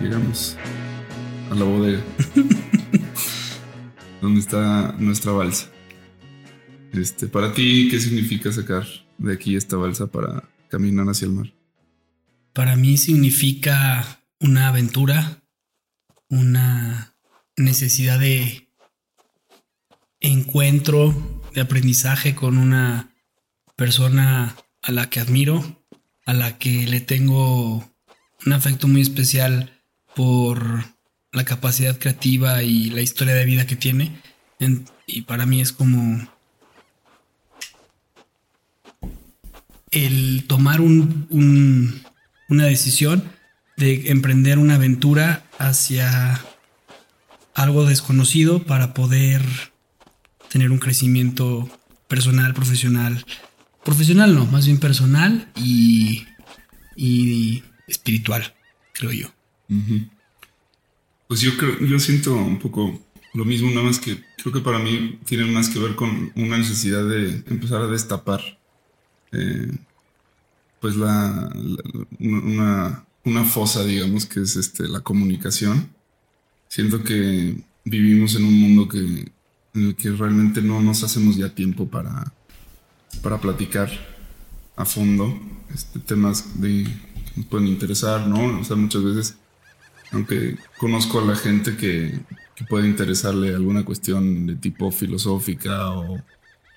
llegamos a la bodega. donde está nuestra balsa. Este, para ti, ¿qué significa sacar de aquí esta balsa para caminar hacia el mar? Para mí significa una aventura, una necesidad de encuentro, de aprendizaje con una persona a la que admiro, a la que le tengo un afecto muy especial por la capacidad creativa y la historia de vida que tiene. y para mí es como el tomar un, una decisión de emprender una aventura hacia algo desconocido para poder tener un crecimiento personal, profesional. Profesional no, más bien personal y, y espiritual, creo yo. Pues yo creo, yo siento un poco lo mismo, nada más que creo que para mí tiene más que ver con una necesidad de empezar a destapar eh, pues la, una, una, fosa, digamos, que es este, la comunicación. Siento que vivimos en un mundo que, en el que realmente no nos hacemos ya tiempo para, para platicar a fondo este, temas de, pueden interesar, ¿no? O sea, muchas veces aunque conozco a la gente que, puede interesarle alguna cuestión de tipo filosófica o,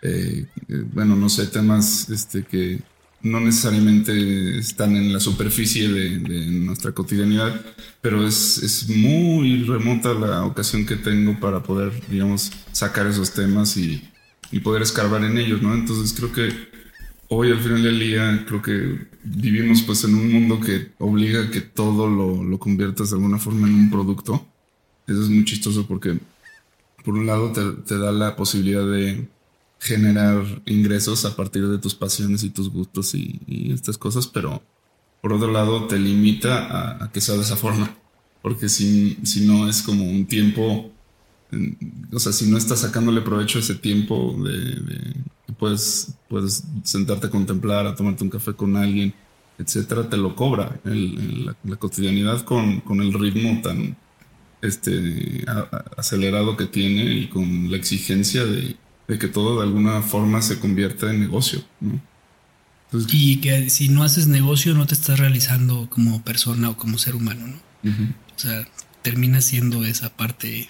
eh, eh, bueno, no sé, temas este, que no necesariamente están en la superficie de, nuestra cotidianidad, pero es, es, muy remota la ocasión que tengo para poder, digamos, sacar esos temas y, y poder escarbar en ellos, ¿no? Entonces creo que hoy al final del día creo que vivimos pues en un mundo que obliga a que todo lo, lo, conviertas de alguna forma en un producto. Eso es muy chistoso porque por un lado te, da la posibilidad de generar ingresos a partir de tus pasiones y tus gustos y, y estas cosas, pero por otro lado te limita a, a, que sea de esa forma. Porque si, si no es como un tiempo o sea, si no estás sacándole provecho a ese tiempo de, puedes, puedes sentarte a contemplar, a tomarte un café con alguien, etcétera, te lo cobra la, cotidianidad con, con, el ritmo tan este, acelerado que tiene y con la exigencia de, que todo de alguna forma se convierta en negocio. y que si no haces negocio no te estás realizando como persona o como ser humano, ¿no? O sea, termina siendo esa parte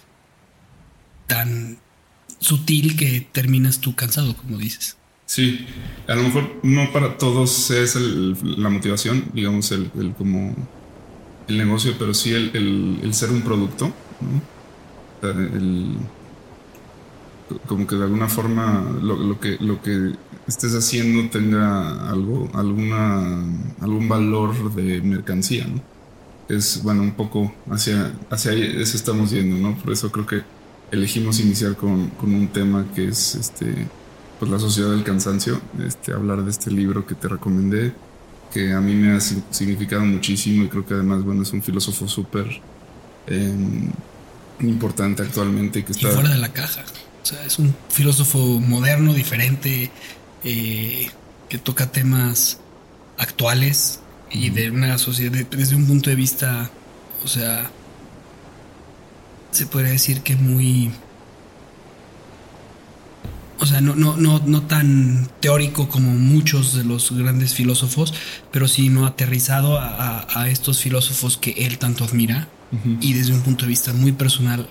tan sutil que terminas tú cansado, como dices. Sí, a lo mejor no para todos es la motivación, digamos, el, como el negocio, pero sí el, ser un producto, como que de alguna forma lo, que, lo que estés haciendo tenga algo, alguna, algún valor de mercancía, ¿no? Es, bueno, un poco hacia, hacia eso estamos yendo, ¿no? Por eso creo que elegimos iniciar con, con, un tema que es este, pues la sociedad del cansancio, este, hablar de este libro que te recomendé, que a mí me ha significado muchísimo y creo que además, bueno, es un filósofo súper em, importante actualmente. Que está... fuera de la caja. O sea, es un filósofo moderno, diferente, eh, que toca temas actuales y de una sociedad desde un punto de vista, o sea, se podría decir que muy... O sea, no, no, no, no tan teórico como muchos de los grandes filósofos, pero sí no aterrizado a, estos filósofos que él tanto admira y desde un punto de vista muy personal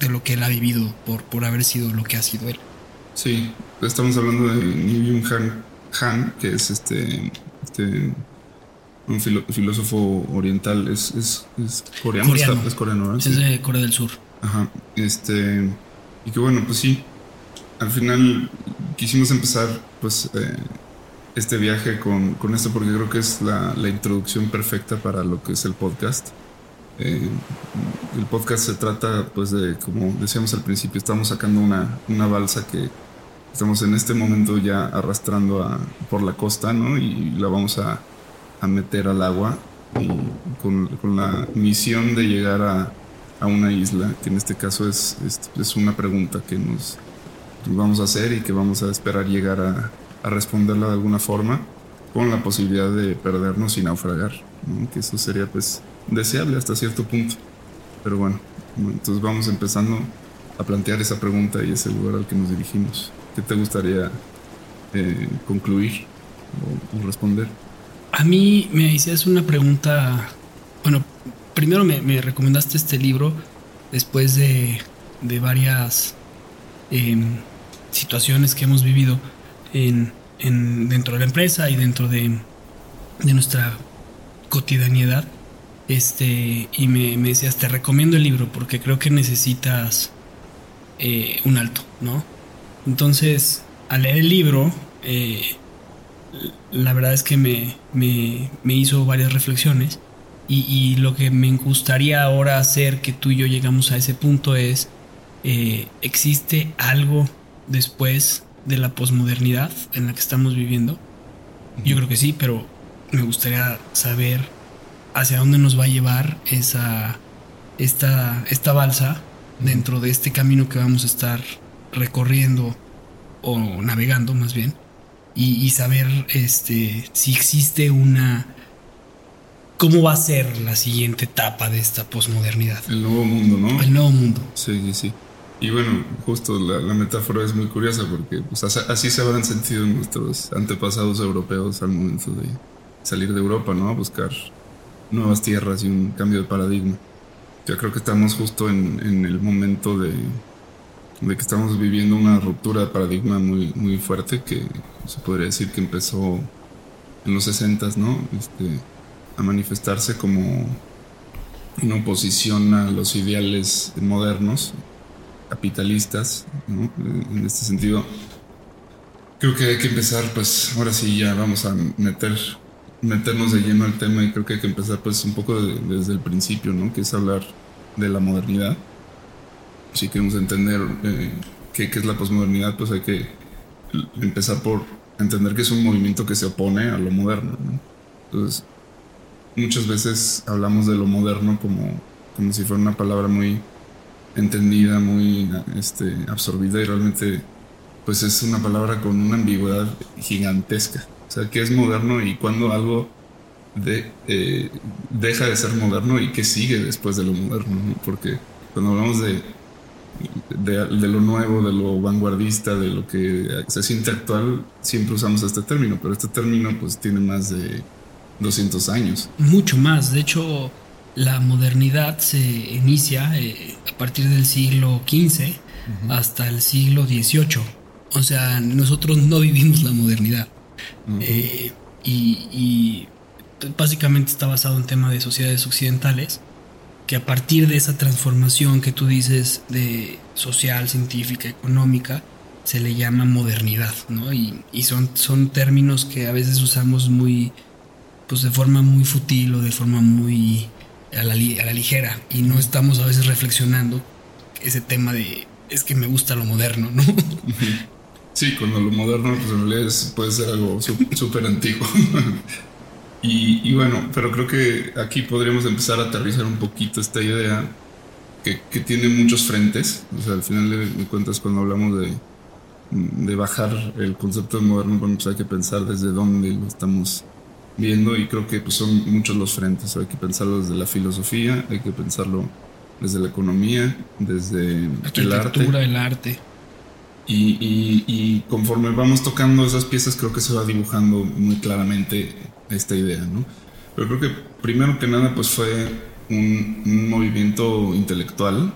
de lo que él ha vivido por, por haber sido lo que ha sido él. Sí, estamos hablando de New Han, Han que es este, este un filósofo oriental, es, es, es coreano, es coreano, Es de Corea del Sur. Ajá, este, y que bueno, pues sí, al final quisimos empezar pues eh, este viaje con, con, esto porque creo que es la, introducción perfecta para lo que es el podcast. Eh, el podcast se trata pues de, como decíamos al principio, estamos sacando una, una balsa que estamos en este momento ya arrastrando a, por la costa, ¿no? Y la vamos a a meter al agua y con, con, la misión de llegar a, a, una isla, que en este caso es, es, una pregunta que nos vamos a hacer y que vamos a esperar llegar a, responderla de alguna forma, con la posibilidad de perdernos y naufragar, que eso sería pues deseable hasta cierto punto. Pero bueno, entonces vamos empezando a plantear esa pregunta y ese lugar al que nos dirigimos. ¿Qué te gustaría eh, concluir o, responder? A mí me hiciste una pregunta, bueno, primero me, recomendaste este libro después de, varias em, situaciones que hemos vivido en, en, dentro de la empresa y dentro de, nuestra cotidianidad. Este, y me, decías, te recomiendo el libro porque creo que necesitas eh, un alto, ¿no? Entonces, al leer el libro, eh, la verdad es que me, me hizo varias reflexiones. Y, y, lo que me gustaría ahora hacer, que tú y yo llegamos a ese punto, es, eh, ¿existe algo después de la posmodernidad en la que estamos viviendo? Yo creo que sí, pero me gustaría saber hacia dónde nos va a llevar esa, esta, esta balsa dentro de este camino que vamos a estar recorriendo o navegando más bien y, saber este si existe una cómo va a ser la siguiente etapa de esta posmodernidad el nuevo mundo no el nuevo mundo. Sí sí sí. Y bueno justo la, metáfora es muy curiosa porque pues, así se habrán sentido nuestros antepasados europeos al momento de salir de Europa no a buscar nuevas tierras y un cambio de paradigma. Yo creo que estamos justo en, el momento de, de, que estamos viviendo una ruptura de paradigma muy, muy fuerte que se podría decir que empezó en los 60, ¿no? Este, a manifestarse como una oposición a los ideales modernos, capitalistas, ¿no? En este sentido, creo que hay que empezar, pues ahora sí ya vamos a meter meternos de lleno al tema y creo que hay que empezar pues un poco desde el principio, ¿no? Que es hablar de la modernidad. Si queremos entender eh, qué, es la posmodernidad, pues hay que empezar por entender que es un movimiento que se opone a lo moderno, Entonces, muchas veces hablamos de lo moderno como, como si fuera una palabra muy entendida, muy este, absorbida y realmente pues es una palabra con una ambigüedad gigantesca. O sea, qué es moderno y cuando algo de, eh, deja de ser moderno y qué sigue después de lo moderno. Porque cuando hablamos de, de, lo nuevo, de lo vanguardista, de lo que se siente actual, siempre usamos este término, pero este término pues tiene más de 200 años. Mucho más. De hecho, la modernidad se inicia eh, a partir del siglo XV hasta el siglo XVIII. O sea, nosotros no vivimos la modernidad. Eh, y, básicamente está basado en tema de sociedades occidentales, que a partir de esa transformación que tú dices de social, científica, económica, se le llama modernidad, ¿no? Y, son, son términos que a veces usamos muy, pues de forma muy futil o de forma muy a la, ligera y no estamos a veces reflexionando ese tema de es que me gusta lo moderno, ¿no? Sí, cuando lo moderno pues en realidad puede ser algo súper antiguo. y, bueno, pero creo que aquí podríamos empezar a aterrizar un poquito esta idea que, tiene muchos frentes. O sea, al final de, cuentas cuando hablamos de, de bajar el concepto de moderno, bueno, pues hay que pensar desde dónde lo estamos viendo y creo que pues, son muchos los frentes. Hay que pensarlo desde la filosofía, hay que pensarlo desde la economía, desde el arte. el arte. Y, conforme vamos tocando esas piezas, creo que se va dibujando muy claramente esta idea, ¿no? Pero creo que primero que nada, pues fue un, movimiento intelectual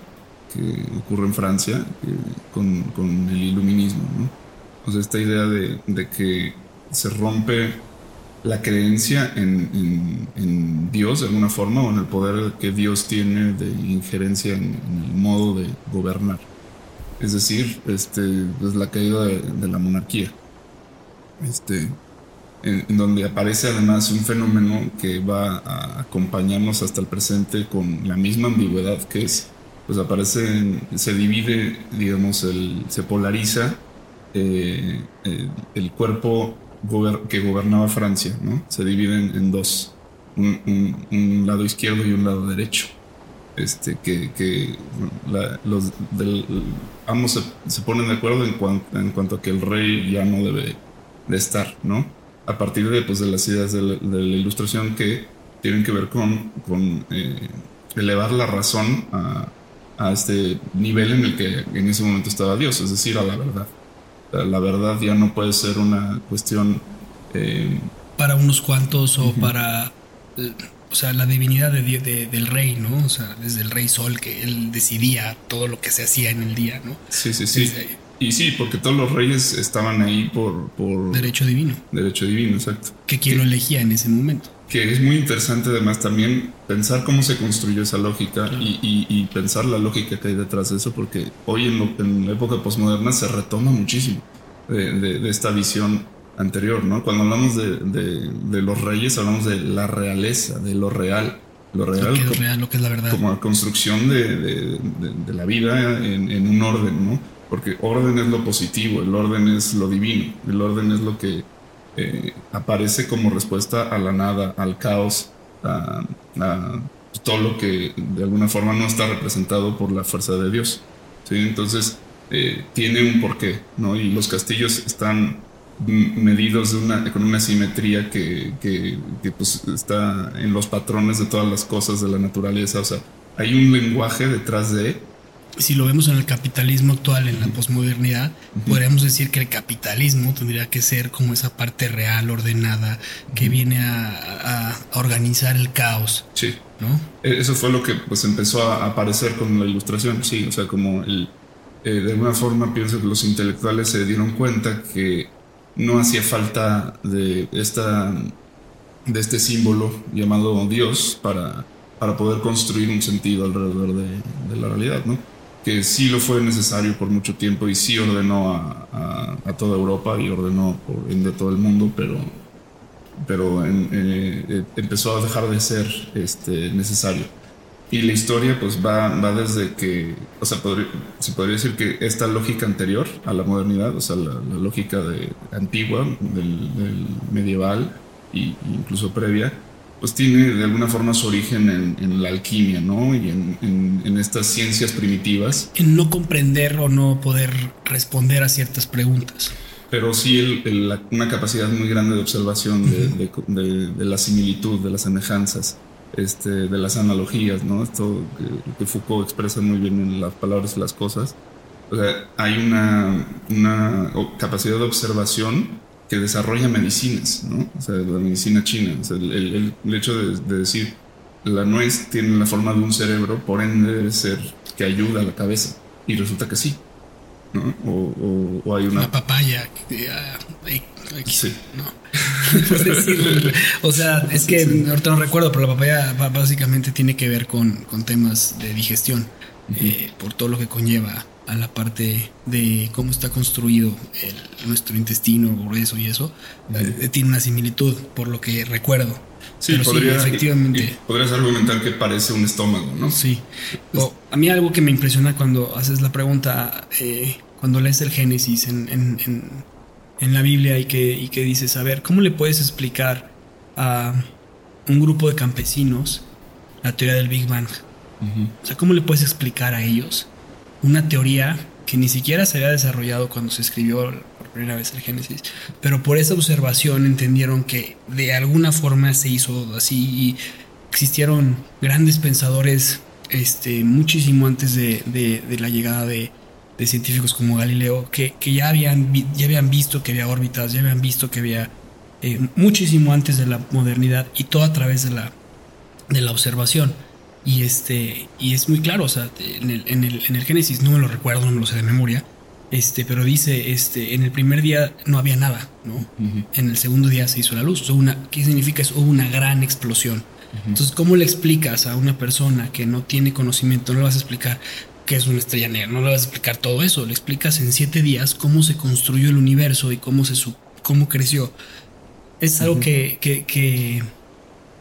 que ocurre en Francia con, con, el iluminismo, ¿no? O sea, esta idea de, de que se rompe la creencia en, Dios de alguna forma o en el poder que Dios tiene de injerencia en el modo de gobernar. Es decir, este, pues la caída de, la monarquía, este, en, donde aparece además un fenómeno que va a acompañarnos hasta el presente con la misma ambigüedad que es, pues aparece, se divide, digamos, el, se polariza eh, eh, el cuerpo que gobernaba Francia, ¿no? Se divide en, dos, un lado izquierdo y un lado derecho este, que, los ambos se, ponen de acuerdo en, en cuanto a que el rey ya no debe de estar, ¿no? A partir de, pues, de las ideas de la, ilustración que tienen que ver con, eh, elevar la razón a, este nivel en el que en ese momento estaba Dios, es decir, a la verdad. La verdad ya no puede ser una cuestión... Eh, para unos cuantos o para o sea, la divinidad de, del rey, ¿no? O sea, desde el rey Sol, que él decidía todo lo que se hacía en el día, ¿no? Sí, sí, sí. y sí, porque todos los reyes estaban ahí por... por derecho divino. Derecho divino, exacto. Que quien lo elegía en ese momento. Que es muy interesante además también pensar cómo se construyó esa lógica y, pensar la lógica que hay detrás de eso, porque hoy en, la época postmoderna se retoma muchísimo de esta visión anterior, ¿no? Cuando hablamos de, los reyes, hablamos de la realeza, de lo real. Lo real, lo que es real, lo que es la verdad. Como la construcción de, la vida en, un orden, ¿no? Porque orden es lo positivo, el orden es lo divino, el orden es lo que eh, aparece como respuesta a la nada, al caos, a, todo lo que de alguna forma no está representado por la fuerza de Dios. ¿sí? Entonces, eh, tiene un porqué, ¿no? Y los castillos están medidos una, con una simetría que, que, pues está en los patrones de todas las cosas de la naturaleza. O sea, hay un lenguaje detrás de... Si lo vemos en el capitalismo actual, en la posmodernidad, podríamos decir que el capitalismo tendría que ser como esa parte real, ordenada, que viene a, organizar el caos. Sí. ¿no? E, eso fue lo que pues empezó a aparecer con la ilustración, sí. O sea, como el, eh, de alguna forma pienso que los intelectuales se dieron cuenta que no hacía falta de, esta, de este símbolo llamado Dios para, para poder construir un sentido alrededor de, la realidad, ¿no? Que sí lo fue necesario por mucho tiempo y sí ordenó a, a, toda Europa y ordenó por ende a todo el mundo, pero, pero eh, eh, empezó a dejar de ser este, necesario. Y la historia pues va, va desde que, o sea, se podría decir que esta lógica anterior a la modernidad, o sea, la, lógica de, antigua, del, medieval e incluso previa, pues tiene de alguna forma su origen en, la alquimia, ¿no? Y en, en, estas ciencias primitivas. En no comprender o no poder responder a ciertas preguntas. Pero sí una capacidad muy grande de observación de, de la similitud, de las semejanzas este, de las analogías, ¿no? Esto que, Foucault expresa muy bien en las palabras y las cosas. O sea, hay una, una capacidad de observación que desarrolla medicinas, ¿no? O sea, la medicina china. O sea, el, el, hecho de, decir la nuez tiene la forma de un cerebro, por ende debe ser que ayuda a la cabeza. Y resulta que sí. ¿no? O, o, hay una... La papaya. sí. No. o sea, es que ahorita no recuerdo, pero la papaya básicamente tiene que ver con, con temas de digestión, eh, por todo lo que conlleva a la parte de cómo está construido nuestro intestino grueso y eso, eh, tiene una similitud, por lo que recuerdo. Sí, podría, efectivamente. podrías argumentar que parece un estómago, ¿no? Sí. a mí algo que me impresiona cuando haces la pregunta, eh, cuando lees el Génesis en, en, la Biblia y que, y que dices, a ver, ¿cómo le puedes explicar a un grupo de campesinos la teoría del Big Bang? O sea, ¿cómo le puedes explicar a ellos una teoría que ni siquiera se había desarrollado cuando se escribió por primera vez el Génesis, pero por esa observación entendieron que de alguna forma se hizo así y existieron grandes pensadores este, muchísimo antes de, la llegada de, científicos como Galileo, que, ya, habían, ya habían visto que había órbitas, ya habían visto que había eh, muchísimo antes de la modernidad y todo a través de la, de la observación. Y este, y es muy claro, o sea, en el, en el, en el Génesis no me lo recuerdo, no me lo sé de memoria. Este, pero dice, este, en el primer día no había nada, ¿no? En el segundo día se hizo la luz. O una, ¿Qué significa eso? Hubo una gran explosión. Entonces, ¿cómo le explicas a una persona que no tiene conocimiento? No le vas a explicar qué es una estrella negra, no le vas a explicar todo eso. Le explicas en siete días cómo se construyó el universo y cómo se cómo creció. Es algo que, que, que,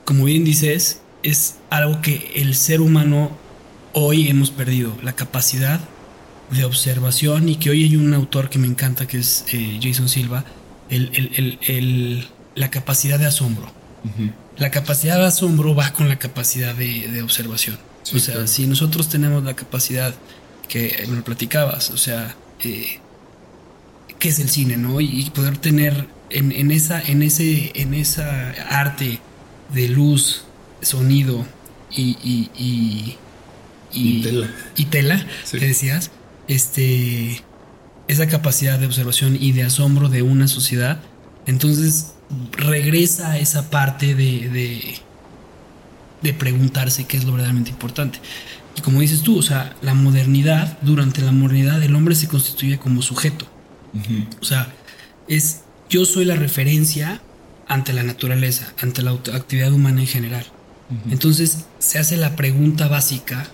como bien dices, es algo que el ser humano hoy hemos perdido, la capacidad de observación y que hoy hay un autor que me encanta que es eh, Jason Silva, el, la capacidad de asombro. La capacidad de asombro va con la capacidad de, observación. o sea, si nosotros tenemos la capacidad que me lo platicabas, o sea, eh, ¿qué es el cine, no? Y, poder tener en, esa, en, ese, en esa arte de luz, sonido y, y, y, Y tela. y tela, Sí. que decías, este, esa capacidad de observación y de asombro de una sociedad, entonces regresa a esa parte de, de, de preguntarse qué es lo verdaderamente importante. Y como dices tú, o sea, la modernidad, durante la modernidad el hombre se constituye como sujeto. O sea, es yo soy la referencia ante la naturaleza, ante la actividad humana en general. Entonces se hace la pregunta básica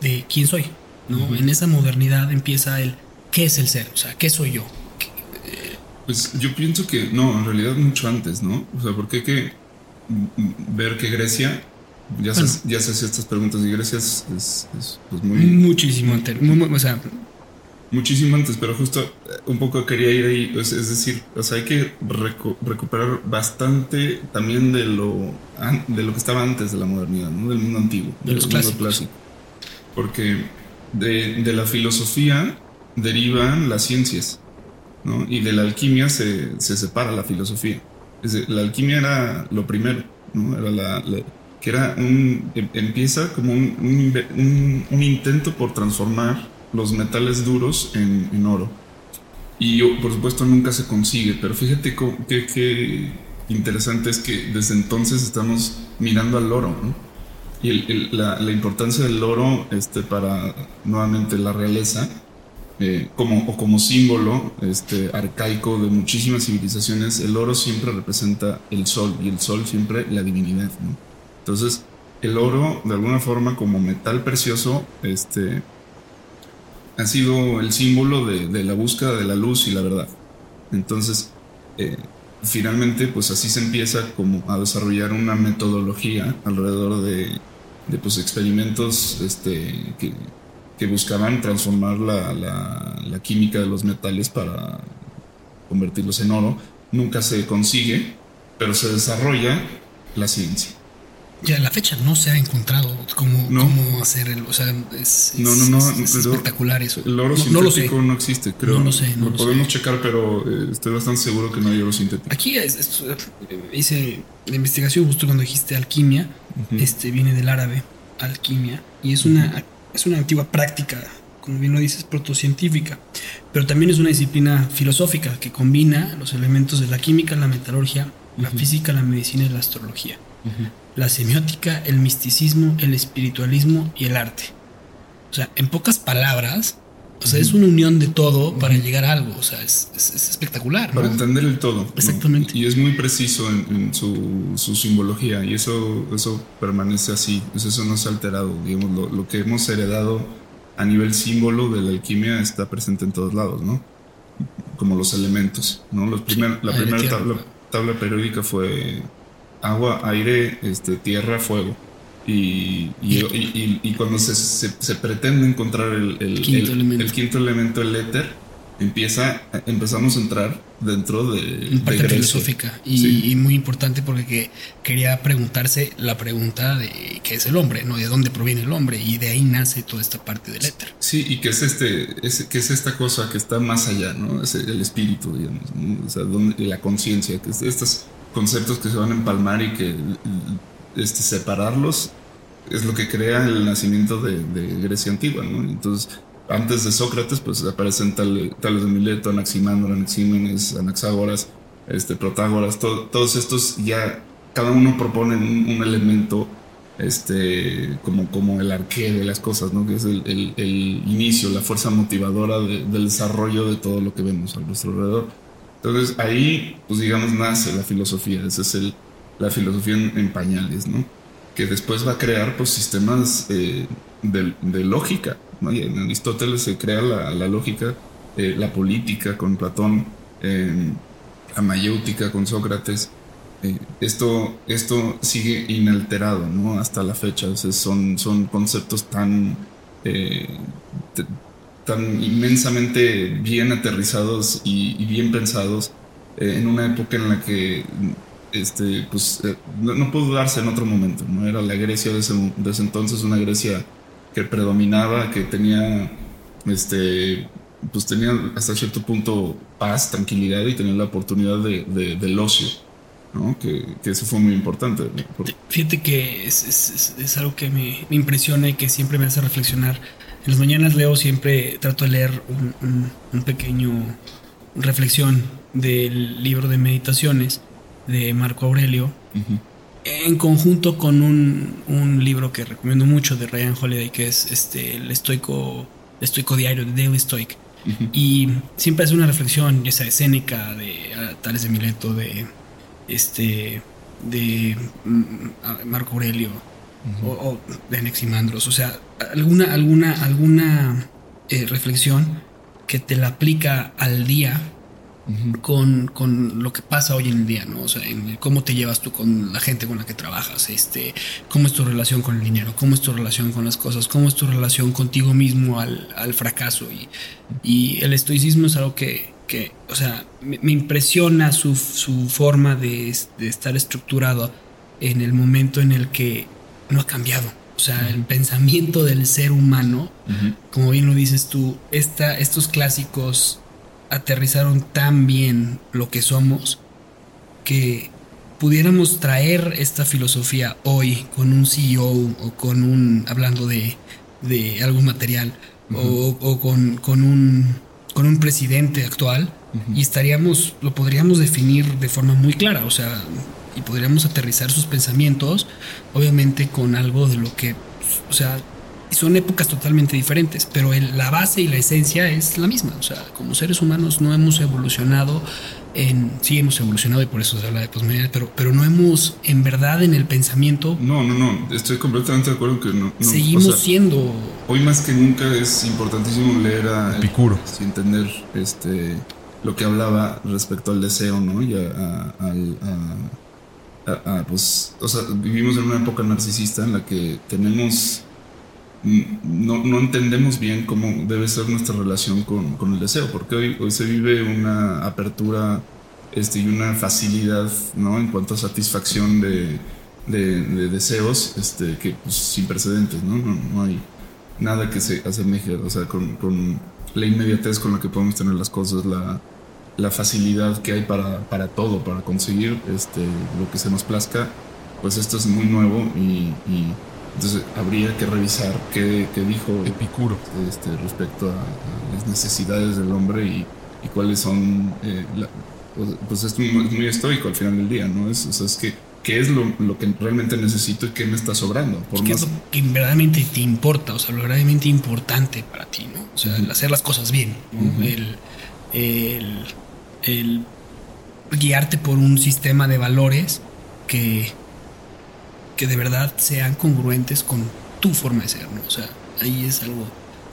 de quién soy. ¿no? En esa modernidad empieza el qué es el ser, o sea, qué soy yo. Pues yo pienso que no, en realidad mucho antes, ¿no? O sea, porque hay que ver que Grecia ya, Bueno. se, ya se hacía estas preguntas y Grecia es, es- es, pues, muy Muchísimo antes. o sea, muchísimo antes, pero justo eh, un poco quería ir ahí, es decir, o sea, hay que recu- recuperar bastante también de lo de lo que estaba antes de la modernidad, ¿no? Del mundo antiguo, De los del mundo clásicos. clásico. Porque de, de la filosofía derivan las ciencias, ¿no? Y de la alquimia se, se separa la filosofía. Es decir, la alquimia era lo primero, ¿no? Era la, la- que era un, em- empieza como un- un intento por transformar los metales duros en, oro. Y por supuesto nunca se consigue, pero fíjate qué interesante es que desde entonces estamos mirando al oro. Y la, importancia del oro este, para nuevamente la realeza, eh, como, o como símbolo este, arcaico de muchísimas civilizaciones, el oro siempre representa el sol y el sol siempre la divinidad. Entonces, el oro, de alguna forma, como metal precioso, este, ha sido el símbolo de, la búsqueda de la luz y la verdad. Entonces, eh, finalmente, pues así se empieza como a desarrollar una metodología alrededor de, pues, experimentos este, que, que buscaban transformar la- la química de los metales para convertirlos en oro. Nunca se consigue, pero se desarrolla la ciencia. Ya a la fecha no se ha encontrado cómo, No. cómo hacer el, o sea, es, No, no, no, es- es pero espectacular eso. El oro no, no lo sé. sintético no, existe, creo. No lo sé, no lo podemos sé. checar, pero eh, estoy bastante seguro que no hay oro sintético. Aquí es- es- hice la investigación justo cuando dijiste alquimia, este viene del árabe, alquimia, y es una, es una antigua práctica, como bien lo dices, protocientífica, pero también es una disciplina filosófica que combina los elementos de la química, la metalurgia, la física, la medicina y la astrología, la semiótica, el misticismo, el espiritualismo y el arte. O sea, en pocas palabras, o sea, es una unión de todo para llegar a algo, o sea, es, es- es espectacular. Para ¿no? entender el todo. ¿no? Exactamente. Y es muy preciso en, en su, su simbología y eso, eso permanece así. Pues eso no se ha alterado. Digamos, lo, lo que hemos heredado a nivel símbolo de la alquimia está presente en todos lados, ¿no? Como los elementos, ¿no? Los primer- la primera tabla periódica fue agua, aire, este, tierra, fuego. Y, y, y- y- cuando se, se- se pretende encontrar el, el- Quinto el- elemento. el quinto elemento, el éter, empieza, empezamos a entrar dentro de, de parte Grecia. filosófica y, Sí. y muy importante porque que- quería preguntarse la pregunta de qué es el hombre, ¿no? De dónde proviene el hombre y de ahí nace toda esta parte del éter. Sí, y que es este, es, que es esta cosa que está más allá, ¿no? Es el espíritu, digamos, ¿no? O sea, donde, la conciencia, que es estos conceptos que se van a empalmar y que este, separarlos es lo que crea el nacimiento de, Grecia antigua. Entonces, antes de Sócrates, pues aparecen tal- tales de Mileto, Anaximandro, Anaxímenes, Anaxágoras, este, Protágoras, to- todos estos ya, cada uno propone un, elemento este, como, como el arqué de las cosas, ¿no? Que es el, inicio, la fuerza motivadora de- del desarrollo de todo lo que vemos a nuestro alrededor. Entonces ahí, pues digamos, nace la filosofía, esa es el, la filosofía en, pañales, ¿no? Que después va a crear, pues, sistemas eh, de, lógica, ¿no? Y en Aristóteles se crea la, lógica, eh, la política con Platón, eh, la mayéutica con Sócrates, eh, esto, esto sigue inalterado ¿no? hasta la fecha. Son, son conceptos tan, eh, tan inmensamente bien aterrizados y, y bien pensados eh, en una época en la que este, pues, eh, no, no pudo darse en otro momento. ¿no? Era la Grecia de ese, de ese entonces, una Grecia que predominaba, que tenía este, pues tenía hasta cierto punto paz, tranquilidad y tenía la oportunidad de, de- del ocio. ¿no? Que, eso fue muy importante. Fíjate que es, algo que me, impresiona y que siempre me hace reflexionar. En las mañanas leo siempre, trato de leer un, pequeño reflexión del libro de meditaciones de Marco Aurelio, en conjunto con un, libro que recomiendo mucho de Ryan Holiday, que es este, el estoico, estoico diario de Daily Stoic. Y siempre hace una reflexión, ya sea de de Tales de Mileto, de este de mm, Marco Aurelio o, de Anaximandros, o sea, alguna alguna alguna eh, reflexión que te la aplica al día con, con, lo que pasa hoy en el día, ¿no? O sea, en cómo te llevas tú con la gente con la que trabajas, este, cómo es tu relación con el dinero, cómo es tu relación con las cosas, cómo es tu relación contigo mismo al, al fracaso. Y, y, el estoicismo es algo que, que o sea, me, impresiona su, su forma de, de, estar estructurado en el momento en el que no ha cambiado. O sea, el pensamiento del ser humano, como bien lo dices tú, esta, estos clásicos aterrizaron tan bien lo que somos que pudiéramos traer esta filosofía hoy con un CEO o con un, hablando de, de algo material, o, con, con, un, con un presidente actual, y estaríamos, lo podríamos definir de forma muy clara, o sea, y podríamos aterrizar sus pensamientos, obviamente con algo de lo que, o sea, son épocas totalmente diferentes, pero la base y la esencia es la misma. O sea, como seres humanos no hemos evolucionado en. Sí, hemos evolucionado y por eso se habla de posmodernidad, pero, pero no hemos, en verdad, en el pensamiento. No, no, no. Estoy completamente de acuerdo que no. seguimos siendo. Hoy más que nunca es importantísimo leer a. Epicuro. Sin entender este, lo que hablaba respecto al deseo, ¿no? Y a, a pues, o sea, vivimos en una época narcisista en la que tenemos no, no, entendemos bien cómo debe ser nuestra relación con, con, el deseo, porque hoy, hoy se vive una apertura este, y una facilidad ¿no? en cuanto a satisfacción de, de, deseos este, que pues, sin precedentes, ¿no? ¿no? No, hay nada que se asemeje, o sea, con, con, la inmediatez con la que podemos tener las cosas, la, la facilidad que hay para, para todo, para conseguir este, lo que se nos plazca, pues esto es muy nuevo y, y entonces habría que revisar qué, dijo Epicuro este, respecto a, las necesidades del hombre y, cuáles son... Eh, pues, pues es muy, estoico al final del día, ¿no? Es, o sea, es que qué es lo, que realmente necesito y qué me está sobrando. Por ¿Qué es lo que verdaderamente te importa? O sea, lo verdaderamente importante para ti, ¿no? O sea, el hacer las cosas bien, el, el, el guiarte por un sistema de valores que que de verdad sean congruentes con tu forma de ser. O sea, ahí es algo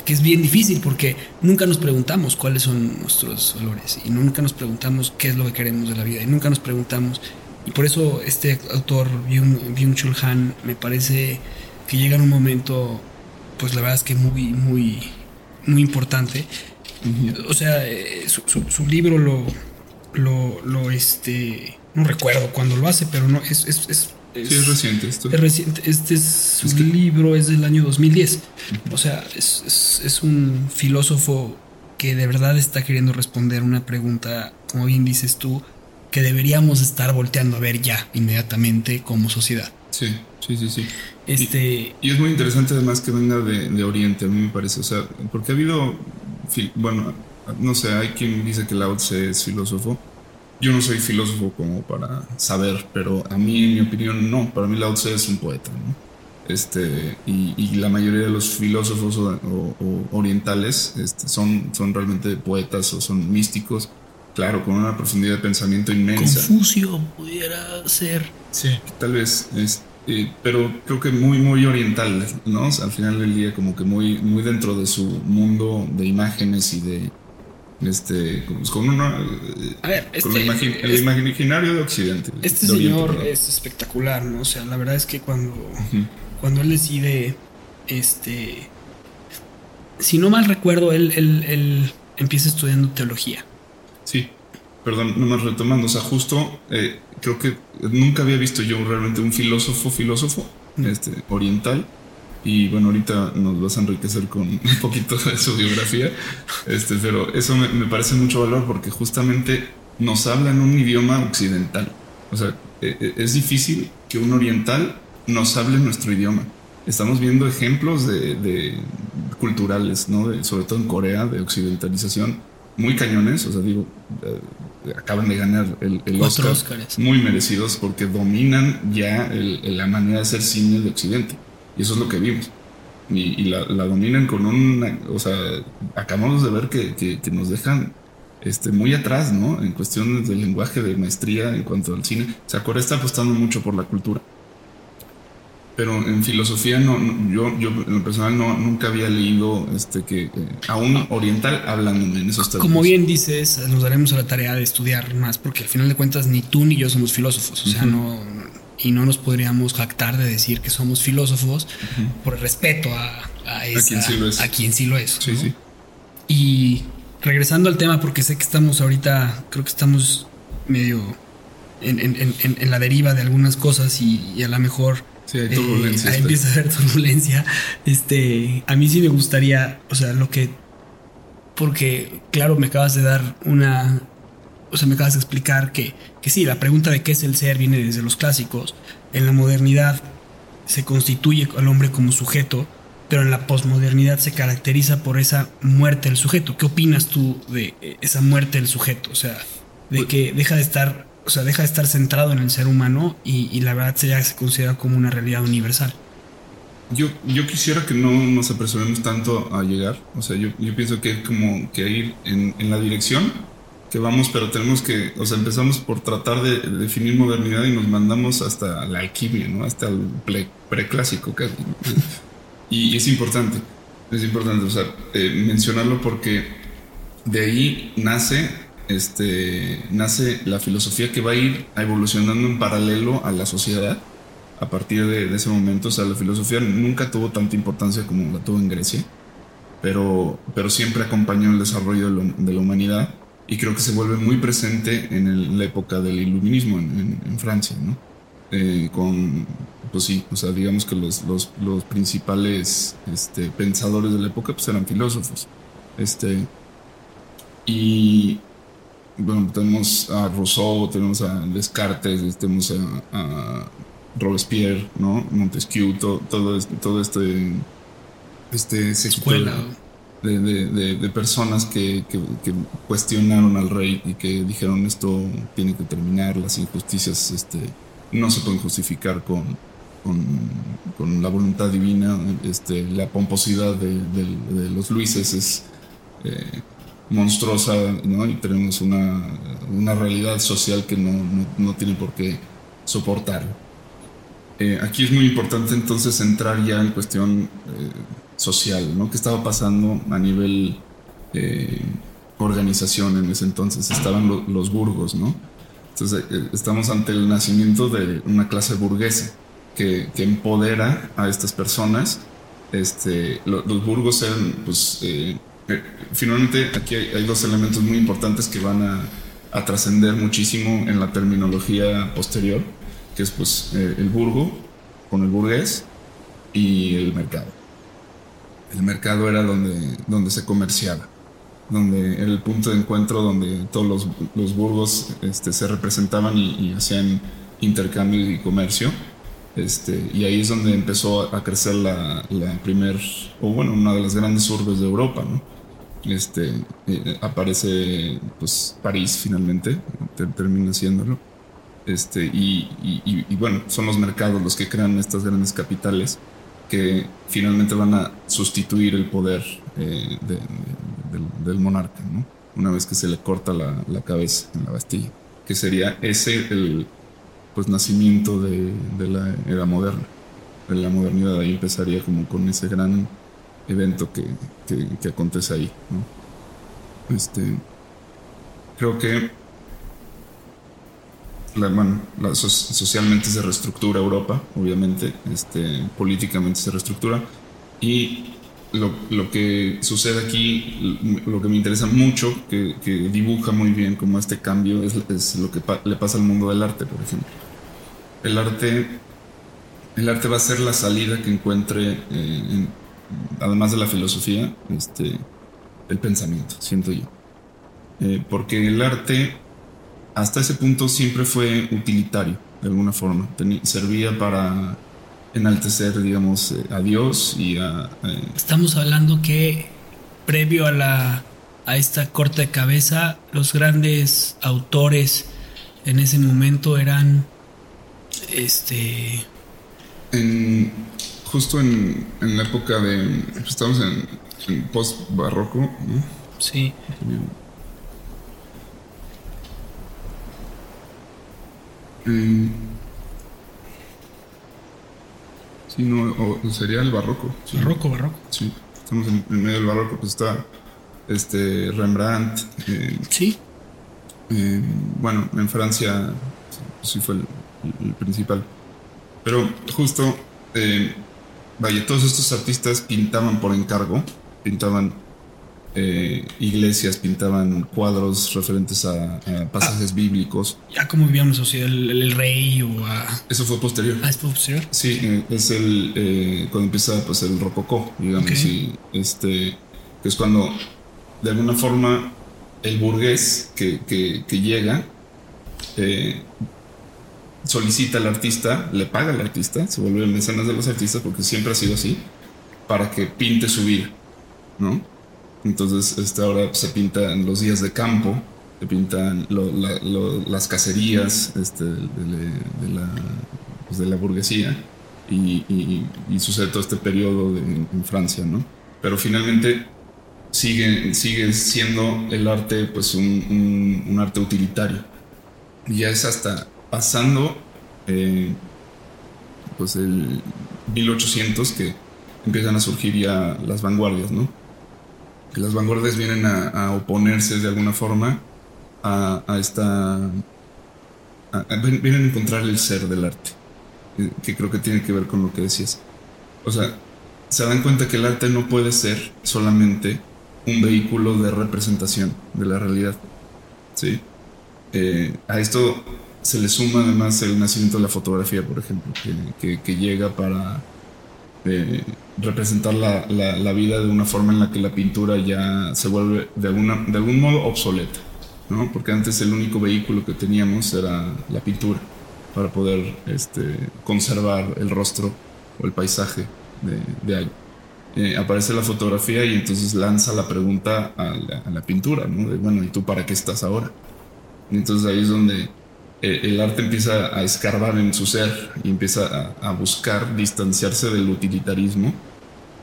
que es bien difícil porque nunca nos preguntamos cuáles son nuestros valores y nunca nos preguntamos qué es lo que queremos de la vida y nunca nos preguntamos y por eso este autor Byung-Chul Han me parece que llega en un momento pues la verdad es que muy muy muy importante o sea eh, su, libro lo, lo lo este no recuerdo cuándo lo hace pero no es, es sí, es reciente esto. Es reciente. Este es, su libro es del año 2010. O sea, es, un filósofo que de verdad está queriendo responder una pregunta, como bien dices tú, que deberíamos estar volteando a ver ya inmediatamente como sociedad. Sí, sí, sí, sí. Este... Y, es muy interesante además que venga de, Oriente, a mí me parece. O sea, porque ha habido, bueno, no sé, hay quien dice que Lao Tse es filósofo yo no soy filósofo como para saber, pero a mí, en mi opinión, no. Para mí Lao Tse es un poeta, ¿no? Este, y, la mayoría de los filósofos o, orientales este, son, son realmente poetas o son místicos, claro, con una profundidad de pensamiento inmensa. Confucio pudiera ser. Sí. Tal vez, es, eh, pero creo que muy, muy oriental, ¿no? al final del día, como que muy, muy dentro de su mundo de imágenes y de, este con una a ver, con este, el imaginario de Occidente este señor es espectacular no o sea la verdad es que cuando cuando él decide este si no mal recuerdo él, él, empieza estudiando teología. Sí perdón nomás retomando o sea justo eh, creo que nunca había visto yo realmente un filósofo filósofo este oriental y bueno, ahorita nos vas a enriquecer con un poquito de su biografía, este, pero eso me, parece mucho valor porque justamente nos habla en un idioma occidental. O sea, eh, es difícil que un oriental nos hable nuestro idioma. Estamos viendo ejemplos de, culturales, ¿no? sobre todo en Corea, de occidentalización, muy cañones. O sea, digo, eh, acaban de ganar el, el Oscar, muy merecidos porque dominan ya la manera de hacer cine de Occidente. Y eso es lo que vimos. Y, la, dominan con un... O sea, acabamos de ver que, que nos dejan este, muy atrás, ¿no? En cuestiones del lenguaje, de maestría en cuanto al cine. O sea, Corea está apostando mucho por la cultura. Pero en filosofía, no, yo, yo en lo personal no, nunca había leído este, que eh, a un oriental hablándome en esos términos. Como bien dices, nos daremos a la tarea de estudiar más, porque al final de cuentas ni tú ni yo somos filósofos. O sea, no. Y no nos podríamos jactar de decir que somos filósofos por el respeto a, a, a, quien sí lo es. A quien sí lo es. Sí, sí. Y regresando al tema, porque sé que estamos ahorita, creo que estamos medio en, la deriva de algunas cosas y, a lo mejor sí, hay turbulencia, eh, ahí empieza a haber turbulencia. Este, a mí sí me gustaría, o sea, lo que, porque claro, me acabas de dar una, o sea, me acabas de explicar que, que sí, la pregunta de qué es el ser viene desde los clásicos. En la modernidad se constituye al hombre como sujeto pero en la posmodernidad se caracteriza por esa muerte del sujeto. ¿Qué opinas tú de esa muerte del sujeto? O sea, de pues que deja de estar, o sea, deja de estar centrado en el ser humano y, la verdad ya se considera como una realidad universal. Yo, yo quisiera que no nos apresuremos tanto a llegar. O sea, yo, yo pienso que hay como que ir en, en, la dirección que vamos, pero tenemos que, o sea, empezamos por tratar de, definir modernidad y nos mandamos hasta la alquimia, ¿no? Hasta el preclásico casi. Y es importante, es importante, o sea, eh, mencionarlo porque de ahí nace, este, nace la filosofía que va a ir evolucionando en paralelo a la sociedad a partir de, ese momento. O sea, la filosofía nunca tuvo tanta importancia como la tuvo en Grecia, pero, pero siempre acompañó el desarrollo de, la humanidad y creo que se vuelve muy presente en la época del iluminismo en, en Francia, ¿no? Eh, con, pues sí, o sea, digamos que los, los, los, principales este, pensadores de la época pues eran filósofos. Este, y bueno, tenemos a Rousseau, tenemos a Descartes, tenemos a, Robespierre, ¿no? Montesquieu, todo, todo, este, todo este, este Escuela. De, de, de, personas que, que, que, cuestionaron al rey y que dijeron esto tiene que terminar, las injusticias este, no se pueden justificar con, con, la voluntad divina. Este, la pomposidad de, los Luises es eh, monstruosa ¿no? y tenemos una, una realidad social que no, no, tiene por qué soportar. Eh, aquí es muy importante entonces entrar ya en cuestión eh, social, ¿no? ¿Qué estaba pasando a nivel organización en ese entonces? Estaban los burgos, ¿no? Entonces eh, estamos ante el nacimiento de una clase burguesa que, empodera a estas personas. Este, los burgos eran, pues, eh, eh, finalmente aquí hay, dos elementos muy importantes que van a, trascender muchísimo en la terminología posterior, que es pues el burgo con el burgués y el mercado. El mercado era donde, donde se comerciaba donde era el punto de encuentro donde todos los, burgos este, se representaban y, hacían intercambio y comercio. Este, y ahí es donde empezó a crecer la, la primer, o bueno, una de las grandes urbes de Europa, ¿no? Este, eh, aparece pues París finalmente, termina siéndolo. Este, y, y, bueno, son los mercados los que crean estas grandes capitales que finalmente van a sustituir el poder eh, del, monarca, ¿no? una vez que se le corta la, cabeza en la Bastilla, que sería ese el pues, nacimiento de, la era moderna, de la modernidad. Ahí empezaría como con ese gran evento que, que, acontece ahí. ¿no? Este, creo que la, socialmente se reestructura Europa, obviamente, este, políticamente se reestructura y lo, que sucede aquí, lo que me interesa mucho, que, dibuja muy bien como este cambio, es, lo que le pasa al mundo del arte, por ejemplo. El arte, el arte va a ser la salida que encuentre, eh, además de la filosofía, este, el pensamiento, siento yo. Eh, porque el arte hasta ese punto siempre fue utilitario. de alguna forma. servía para enaltecer, digamos, eh, a Dios y a... Eh, Estamos hablando que previo a la a esta corte de cabeza, los grandes autores en ese momento eran este en, justo en, en la época de estamos en, en post barroco ¿no? sí. Sí no o sería el barroco barroco barroco. Sí estamos en, medio del barroco pues está este Rembrandt eh, sí. eh, bueno en Francia sí fue el principal. Pero justo, eh, vaya, todos estos artistas pintaban por encargo, pintaban eh, iglesias, pintaban cuadros referentes a, pasajes bíblicos. Ya como vivíamos sociedad, el, rey o a... Eso fue posterior. Ah, es posterior. Sí, eh, es el, cuando empieza pues, el rococó, digamos, este, que es cuando de alguna forma el burgués que, que, que llega solicita al artista, le paga al artista, se vuelve mecenas de los artistas porque siempre ha sido así, para que pinte su vida, ¿no? Entonces, este, ahora se pintan los días de campo, se pintan las cacerías este, de, la, pues, de, la, burguesía y, sucede todo este periodo en, Francia, ¿no? Pero finalmente sigue, sigue siendo el arte pues un, un arte utilitario. Y ya es hasta pasando eh, pues el 1800 que empiezan a surgir ya las vanguardias, ¿no? Las vanguardias vienen a, oponerse de alguna forma a, esta... vienen a encontrar el ser del arte, eh, que creo que tiene que ver con lo que decías. O sea, se dan cuenta que el arte no puede ser solamente un vehículo de representación de la realidad. ¿sí? Eh, a esto se le suma además el nacimiento de la fotografía, por ejemplo, que, llega para eh, representar la, vida de una forma en la que la pintura ya se vuelve de, alguna, de algún modo obsoleta, ¿no? porque antes el único vehículo que teníamos era la pintura para poder este, conservar el rostro o el paisaje de, algo. Eh, aparece la fotografía y entonces lanza la pregunta a la, pintura, ¿no? De, bueno, ¿y tú para qué estás ahora? Y entonces ahí es donde el arte empieza a escarbar en su ser y empieza a, buscar distanciarse del utilitarismo.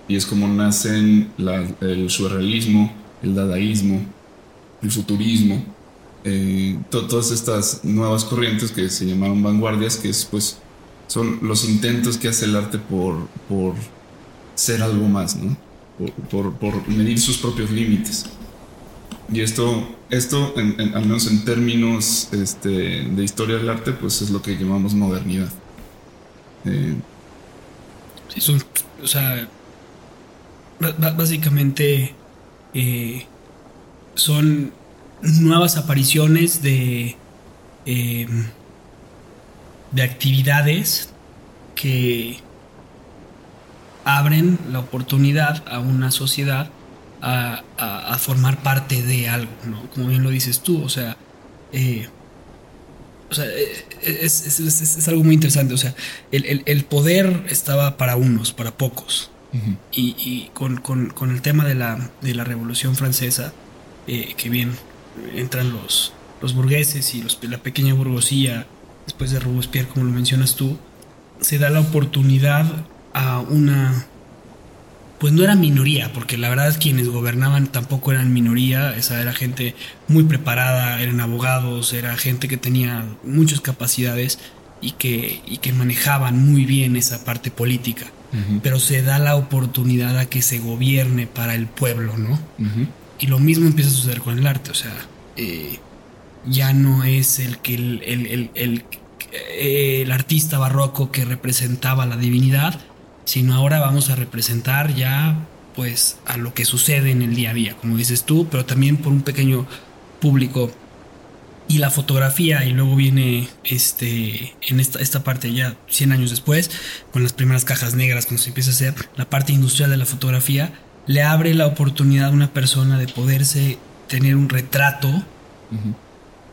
Y es como nacen el surrealismo, el dadaísmo, el futurismo, eh, todas estas nuevas corrientes que se llamaron vanguardias, que es, pues, son los intentos que hace el arte por, por ser algo más, ¿no? por, por medir sus propios límites. Y esto, esto al menos en términos este, de historia del arte, pues es lo que llamamos modernidad. Eh, son, o sea, básicamente eh, son nuevas apariciones de, eh, de actividades que abren la oportunidad a una sociedad a, formar parte de algo, ¿no? Como bien lo dices tú, o sea, eh, o sea eh, es, algo muy interesante, o sea, el, poder estaba para unos, para pocos, y, con, el tema de la, de la Revolución Francesa, eh, que bien entran los, los burgueses y los, la pequeña burguesía, después de Robespierre, como lo mencionas tú, se da la oportunidad a una pues no era minoría, porque la verdad quienes gobernaban tampoco eran minoría, esa era gente muy preparada, eran abogados, era gente que tenía muchas capacidades y que, y que manejaban muy bien esa parte política. Pero se da la oportunidad a que se gobierne para el pueblo, ¿no? Y lo mismo empieza a suceder con el arte, o sea, eh, ya no es el que el, el, el, el artista barroco que representaba la divinidad, sino ahora vamos a representar ya pues a lo que sucede en el día a día, como dices tú, pero también por un pequeño público. Y la fotografía y luego viene este en esta, esta parte ya 100 años después con las primeras cajas negras cuando se empieza a hacer la parte industrial de la fotografía le abre la oportunidad a una persona de poderse tener un retrato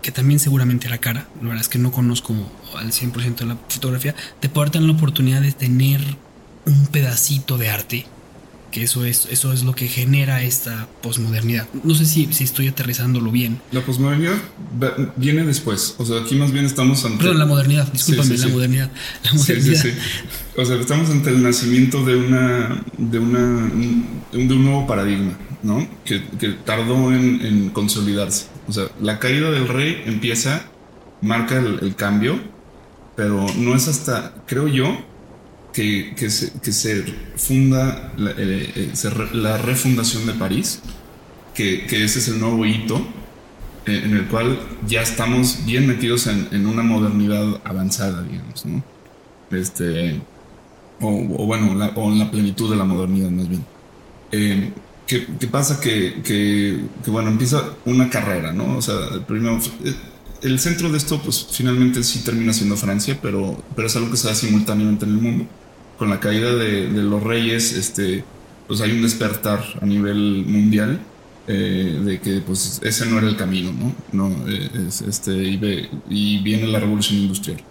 que también seguramente era cara, la verdad es que no conozco al 100% de la fotografía, de poder tener la oportunidad de tener un pedacito de arte que eso es, eso es lo que genera esta posmodernidad. No sé si, si estoy aterrizándolo bien. La posmodernidad viene después. O sea, aquí más bien estamos ante. Perdón, la modernidad, discúlpame, la, Modernidad, la modernidad. O sea, estamos ante el nacimiento de una. de una. de un nuevo paradigma, ¿no? Que, que tardó en, en, consolidarse. O sea, la caída del rey empieza, marca el, el cambio, pero no es hasta, creo yo, que, que, se, que se, funda la, eh, eh, la, refundación de París, que, que, ese es el nuevo hito eh, en el cual ya estamos bien metidos en, en una modernidad avanzada, digamos, ¿no? Este, o, bueno, o en la plenitud de la modernidad más bien. ¿qué, ¿qué, pasa? Que, que, bueno, empieza una carrera, ¿no? O sea, primero, el centro de esto, pues finalmente sí termina siendo Francia, pero, pero es algo que se da simultáneamente en el mundo con la caída de, los reyes, este, pues hay un despertar a nivel mundial eh, de que pues ese no era el camino, ¿no? no eh, este, y, viene la revolución industrial.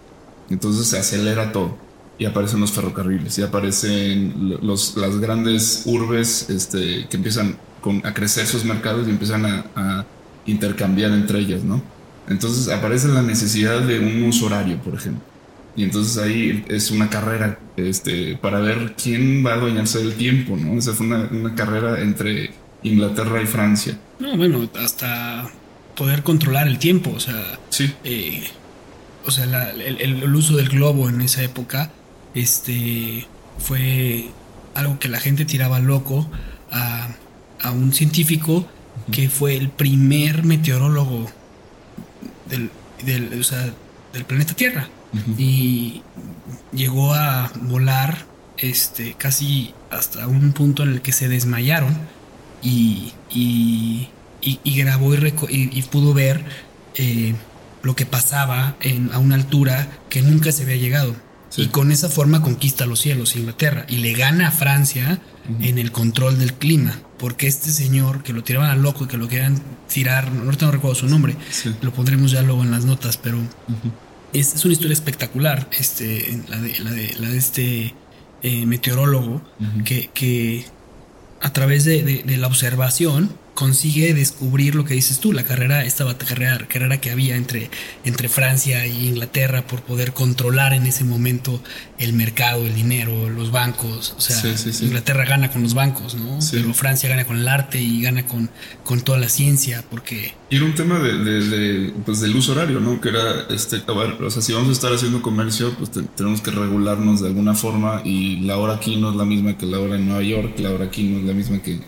Entonces se acelera todo y aparecen los ferrocarriles y aparecen los, las grandes urbes este, que empiezan a crecer sus mercados y empiezan a, a intercambiar entre ellas, ¿no? Entonces aparece la necesidad de un uso horario, por ejemplo. Y entonces ahí es una carrera este, para ver quién va a adueñarse del tiempo, ¿no? Esa fue una, carrera entre Inglaterra y Francia. No, bueno, hasta poder controlar el tiempo, o sea. Sí. Eh, o sea, el, uso del globo en esa época este, fue algo que la gente tiraba loco a, a un científico que fue el primer meteorólogo del, del, o sea, del planeta Tierra y llegó a volar este, casi hasta un punto en el que se desmayaron y, y, grabó y, pudo ver eh, lo que pasaba en, a una altura que nunca se había llegado. Y con esa forma conquista los cielos Inglaterra y le gana a Francia en el control del clima. Porque este señor que lo tiraban a loco y que lo querían tirar, ahorita no recuerdo su nombre, lo pondremos ya luego en las notas, pero es, una historia espectacular, este, la de, la de, la de este eh, meteorólogo que, que, a través de, de, la observación consigue descubrir lo que dices tú, la carrera, esta carrera, carrera que había entre, entre Francia e Inglaterra por poder controlar en ese momento el mercado, el dinero, los bancos. O sea, Inglaterra gana con los bancos, ¿no? Pero Francia gana con el arte y gana con, con toda la ciencia, porque... Y era un tema de, pues del uso horario, ¿no? Que era, este, o sea, si vamos a estar haciendo comercio, pues tenemos que regularnos de alguna forma y la hora aquí no es la misma que la hora en Nueva York, la hora aquí no es la misma que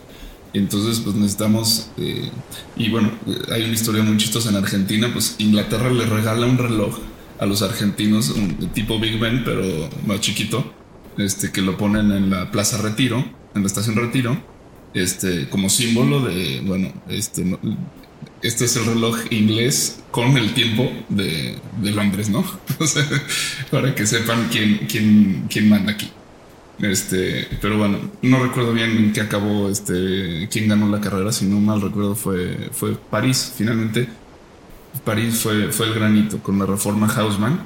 entonces, pues necesitamos, eh, y bueno, hay una historia muy chistosa en Argentina, pues Inglaterra le regala un reloj a los argentinos, un, tipo Big Ben, pero más chiquito, este, que lo ponen en la Plaza Retiro, en la estación Retiro, este, como símbolo de, bueno, este, este es el reloj inglés con el tiempo de, de Londres, ¿no? Para que sepan quién, quién, quién manda aquí. Este, pero bueno, no recuerdo bien en qué acabó, este, quién ganó la carrera, si no mal recuerdo fue, fue París, finalmente. París fue, fue el granito con la reforma Haussmann,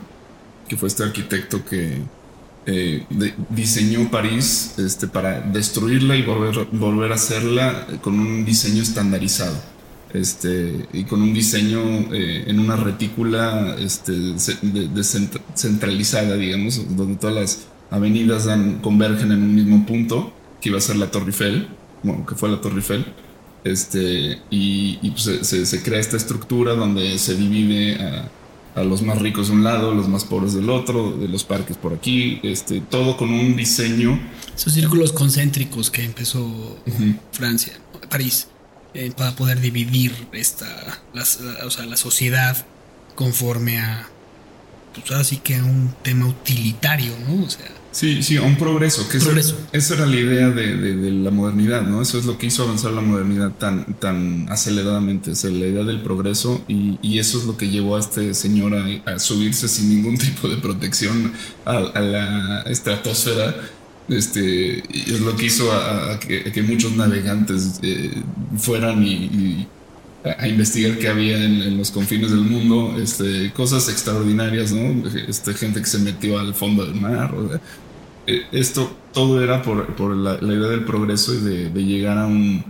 que fue este arquitecto que eh, diseñó París este, para destruirla y volver, volver a hacerla con un diseño estandarizado. Este, y con un diseño eh, en una retícula este, centralizada, digamos, donde todas las avenidas dan, convergen en un mismo punto, que iba a ser la Torre Eiffel, bueno, que fue la Torre Eiffel, este, y, pues se, se, crea esta estructura donde se divide a, a, los más ricos de un lado, los más pobres del otro, de los parques por aquí, este, todo con un diseño. Esos círculos concéntricos que empezó Francia, París, eh, para poder dividir esta, o sea, la sociedad conforme a, pues ahora sí que a un tema utilitario, ¿no? O sea, Sí, sí, un progreso. Que progreso. esa era la idea de, la modernidad, ¿no? Eso es lo que hizo avanzar la modernidad tan, tan aceleradamente, es la idea del progreso y, eso es lo que llevó a este señor a, subirse sin ningún tipo de protección a, la estratosfera. Este, y es lo que hizo a, que, muchos navegantes eh, fueran y, a investigar qué había en, los confines del mundo, este, cosas extraordinarias, ¿no? Este, gente que se metió al fondo del mar. Eh, esto todo era por, la, idea del progreso y de, llegar a un,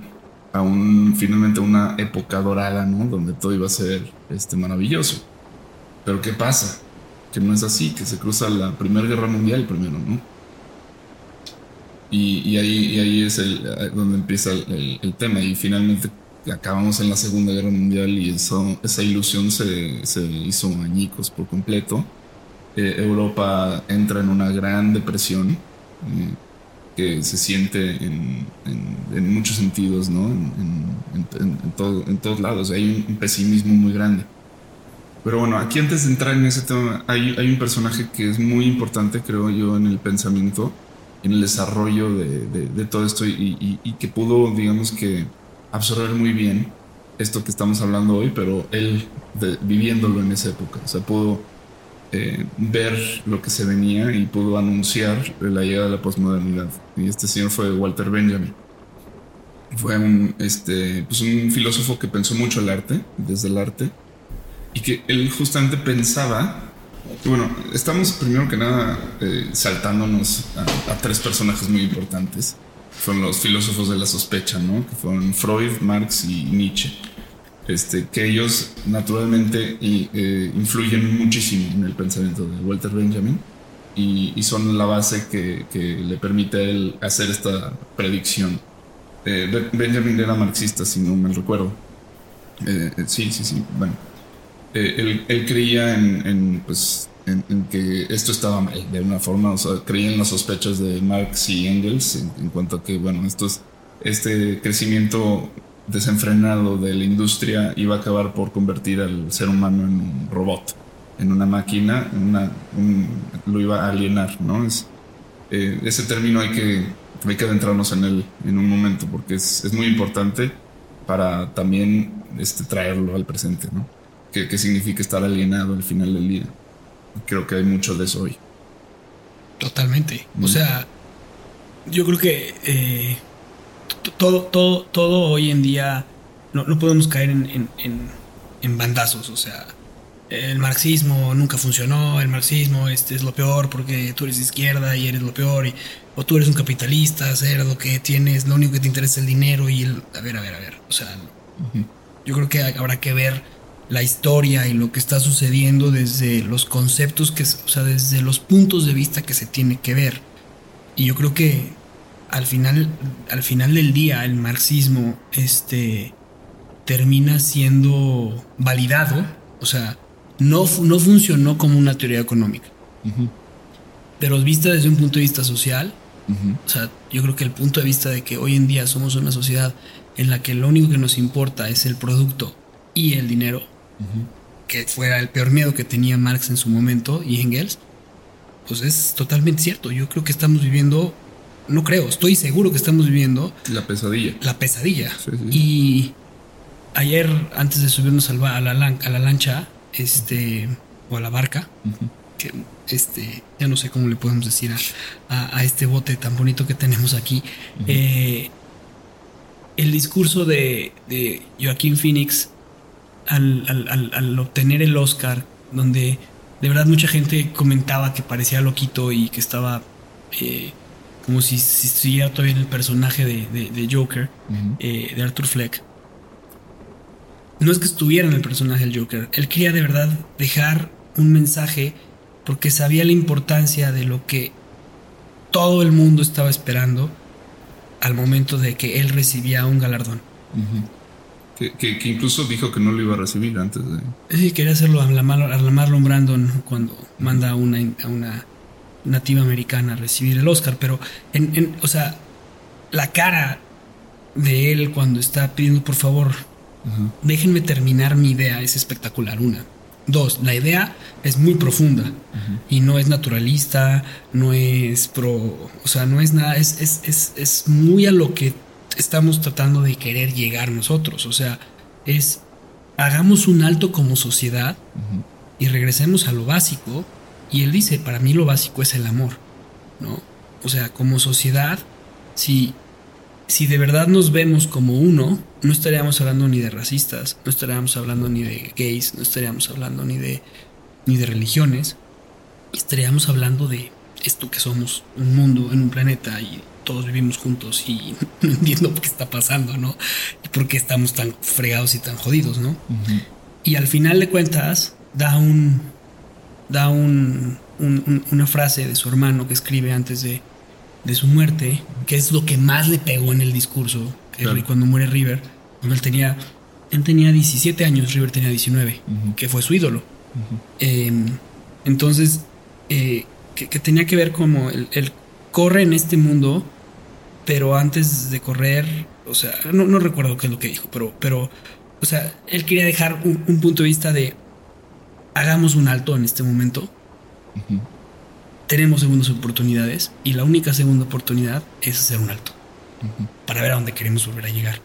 a un, finalmente, una época dorada, ¿no? Donde todo iba a ser este, maravilloso. Pero ¿qué pasa? Que no es así, que se cruza la Primera Guerra Mundial primero, ¿no? Y, ahí, ahí es el, donde empieza el tema. Y finalmente acabamos en la Segunda Guerra Mundial y eso, esa ilusión se, se hizo añicos por completo. Eh, Europa entra en una gran depresión eh, que se siente en, muchos sentidos, ¿no? En, todo, en, todos lados. Hay un, pesimismo muy grande. Pero bueno, aquí antes de entrar en ese tema, hay, un personaje que es muy importante, creo yo, en el pensamiento, en el desarrollo de, todo esto y, y que pudo, digamos que, absorber muy bien esto que estamos hablando hoy, pero él viviéndolo en esa época, o sea, pudo eh, ver lo que se venía y pudo anunciar la llegada de la posmodernidad. Y este señor fue Walter Benjamin. Fue un, este, pues un filósofo que pensó mucho el arte, desde el arte, y que él justamente pensaba bueno, estamos primero que nada eh, saltándonos a, tres personajes muy importantes fueron los filósofos de la sospecha, ¿no? Que fueron Freud, Marx y Nietzsche. Este, que ellos naturalmente eh, influyen muchísimo en el pensamiento de Walter Benjamin y, son la base que, le permite a él hacer esta predicción. Eh, Benjamin era marxista, si no me recuerdo. Eh, sí, sí, sí. Bueno, él, creía en, en pues, en, que esto estaba mal de alguna forma, o sea, creían las sospechas de Marx y Engels en, cuanto a que, bueno, estos, este crecimiento desenfrenado de la industria iba a acabar por convertir al ser humano en un robot, en una máquina, una, lo iba a alienar, ¿no? Es, eh, ese término hay que, hay que adentrarnos en él en un momento porque es, es muy importante para también este, traerlo al presente, ¿no? ¿Qué, ¿Qué significa estar alienado al final del día? creo que hay mucho de eso hoy. Totalmente. O sea, yo creo que eh, todo, todo, todo hoy en día no, podemos caer en, en, bandazos. O sea, el marxismo nunca funcionó, el marxismo este es lo peor porque tú eres izquierda y eres lo peor, o tú eres un capitalista, hacer lo que tienes, lo único que te interesa es el dinero y el... A ver, a ver, a ver. O sea, yo creo que habrá que ver la historia y lo que está sucediendo desde los conceptos que, o sea, desde los puntos de vista que se tiene que ver. Y yo creo que al final, al final del día el marxismo este, termina siendo validado, o sea, no, no funcionó como una teoría económica. Pero vista desde un punto de vista social, o sea, yo creo que el punto de vista de que hoy en día somos una sociedad en la que lo único que nos importa es el producto y el dinero, que fuera el peor miedo que tenía Marx en su momento y Engels, pues es totalmente cierto. Yo creo que estamos viviendo, no creo, estoy seguro que estamos viviendo la pesadilla. La pesadilla. Y ayer, antes de subirnos a la, a la lancha, este, o a la barca, que este, ya no sé cómo le podemos decir a, este bote tan bonito que tenemos aquí, eh, el discurso de, de Joaquín Phoenix al, obtener el Oscar, donde de verdad mucha gente comentaba que parecía loquito y que estaba eh, como si, si estuviera todavía en el personaje de, Joker, eh, de Arthur Fleck. No es que estuviera en el personaje del Joker, él quería de verdad dejar un mensaje porque sabía la importancia de lo que todo el mundo estaba esperando al momento de que él recibía un galardón. Que, incluso dijo que no lo iba a recibir antes de. Sí, quería hacerlo a la, Marlon Brandon cuando manda una, a una nativa americana recibir el Oscar, pero, en, o sea, la cara de él cuando está pidiendo por favor, déjenme terminar mi idea, es espectacular, una. Dos, la idea es muy profunda y no es naturalista, no es pro, o sea, no es nada, es, es, es, es muy a lo que estamos tratando de querer llegar nosotros. O sea, es hagamos un alto como sociedad y regresemos a lo básico. Y él dice, para mí lo básico es el amor, ¿no? O sea, como sociedad, si si de verdad nos vemos como uno, no estaríamos hablando ni de racistas, no estaríamos hablando ni de gays, no estaríamos hablando ni de, ni de religiones, estaríamos hablando de esto que somos, un mundo en un planeta y todos vivimos juntos y no entiendo por qué está pasando, ¿no? Y por qué estamos tan fregados y tan jodidos, ¿no? Y al final de cuentas da un da un, una frase de su hermano que escribe antes de de su muerte, que es lo que más le pegó en el discurso, que cuando muere River, cuando él tenía, él tenía 17 años, River tenía 19, que fue su ídolo. Em, entonces, eh, que, tenía que ver como él, corre en este mundo, pero antes de correr, o sea, no, recuerdo qué es lo que dijo, pero, pero, o sea, él quería dejar un, punto de vista de hagamos un alto en este momento tenemos segundas oportunidades y la única segunda oportunidad es hacer un alto para ver a dónde queremos volver a llegar.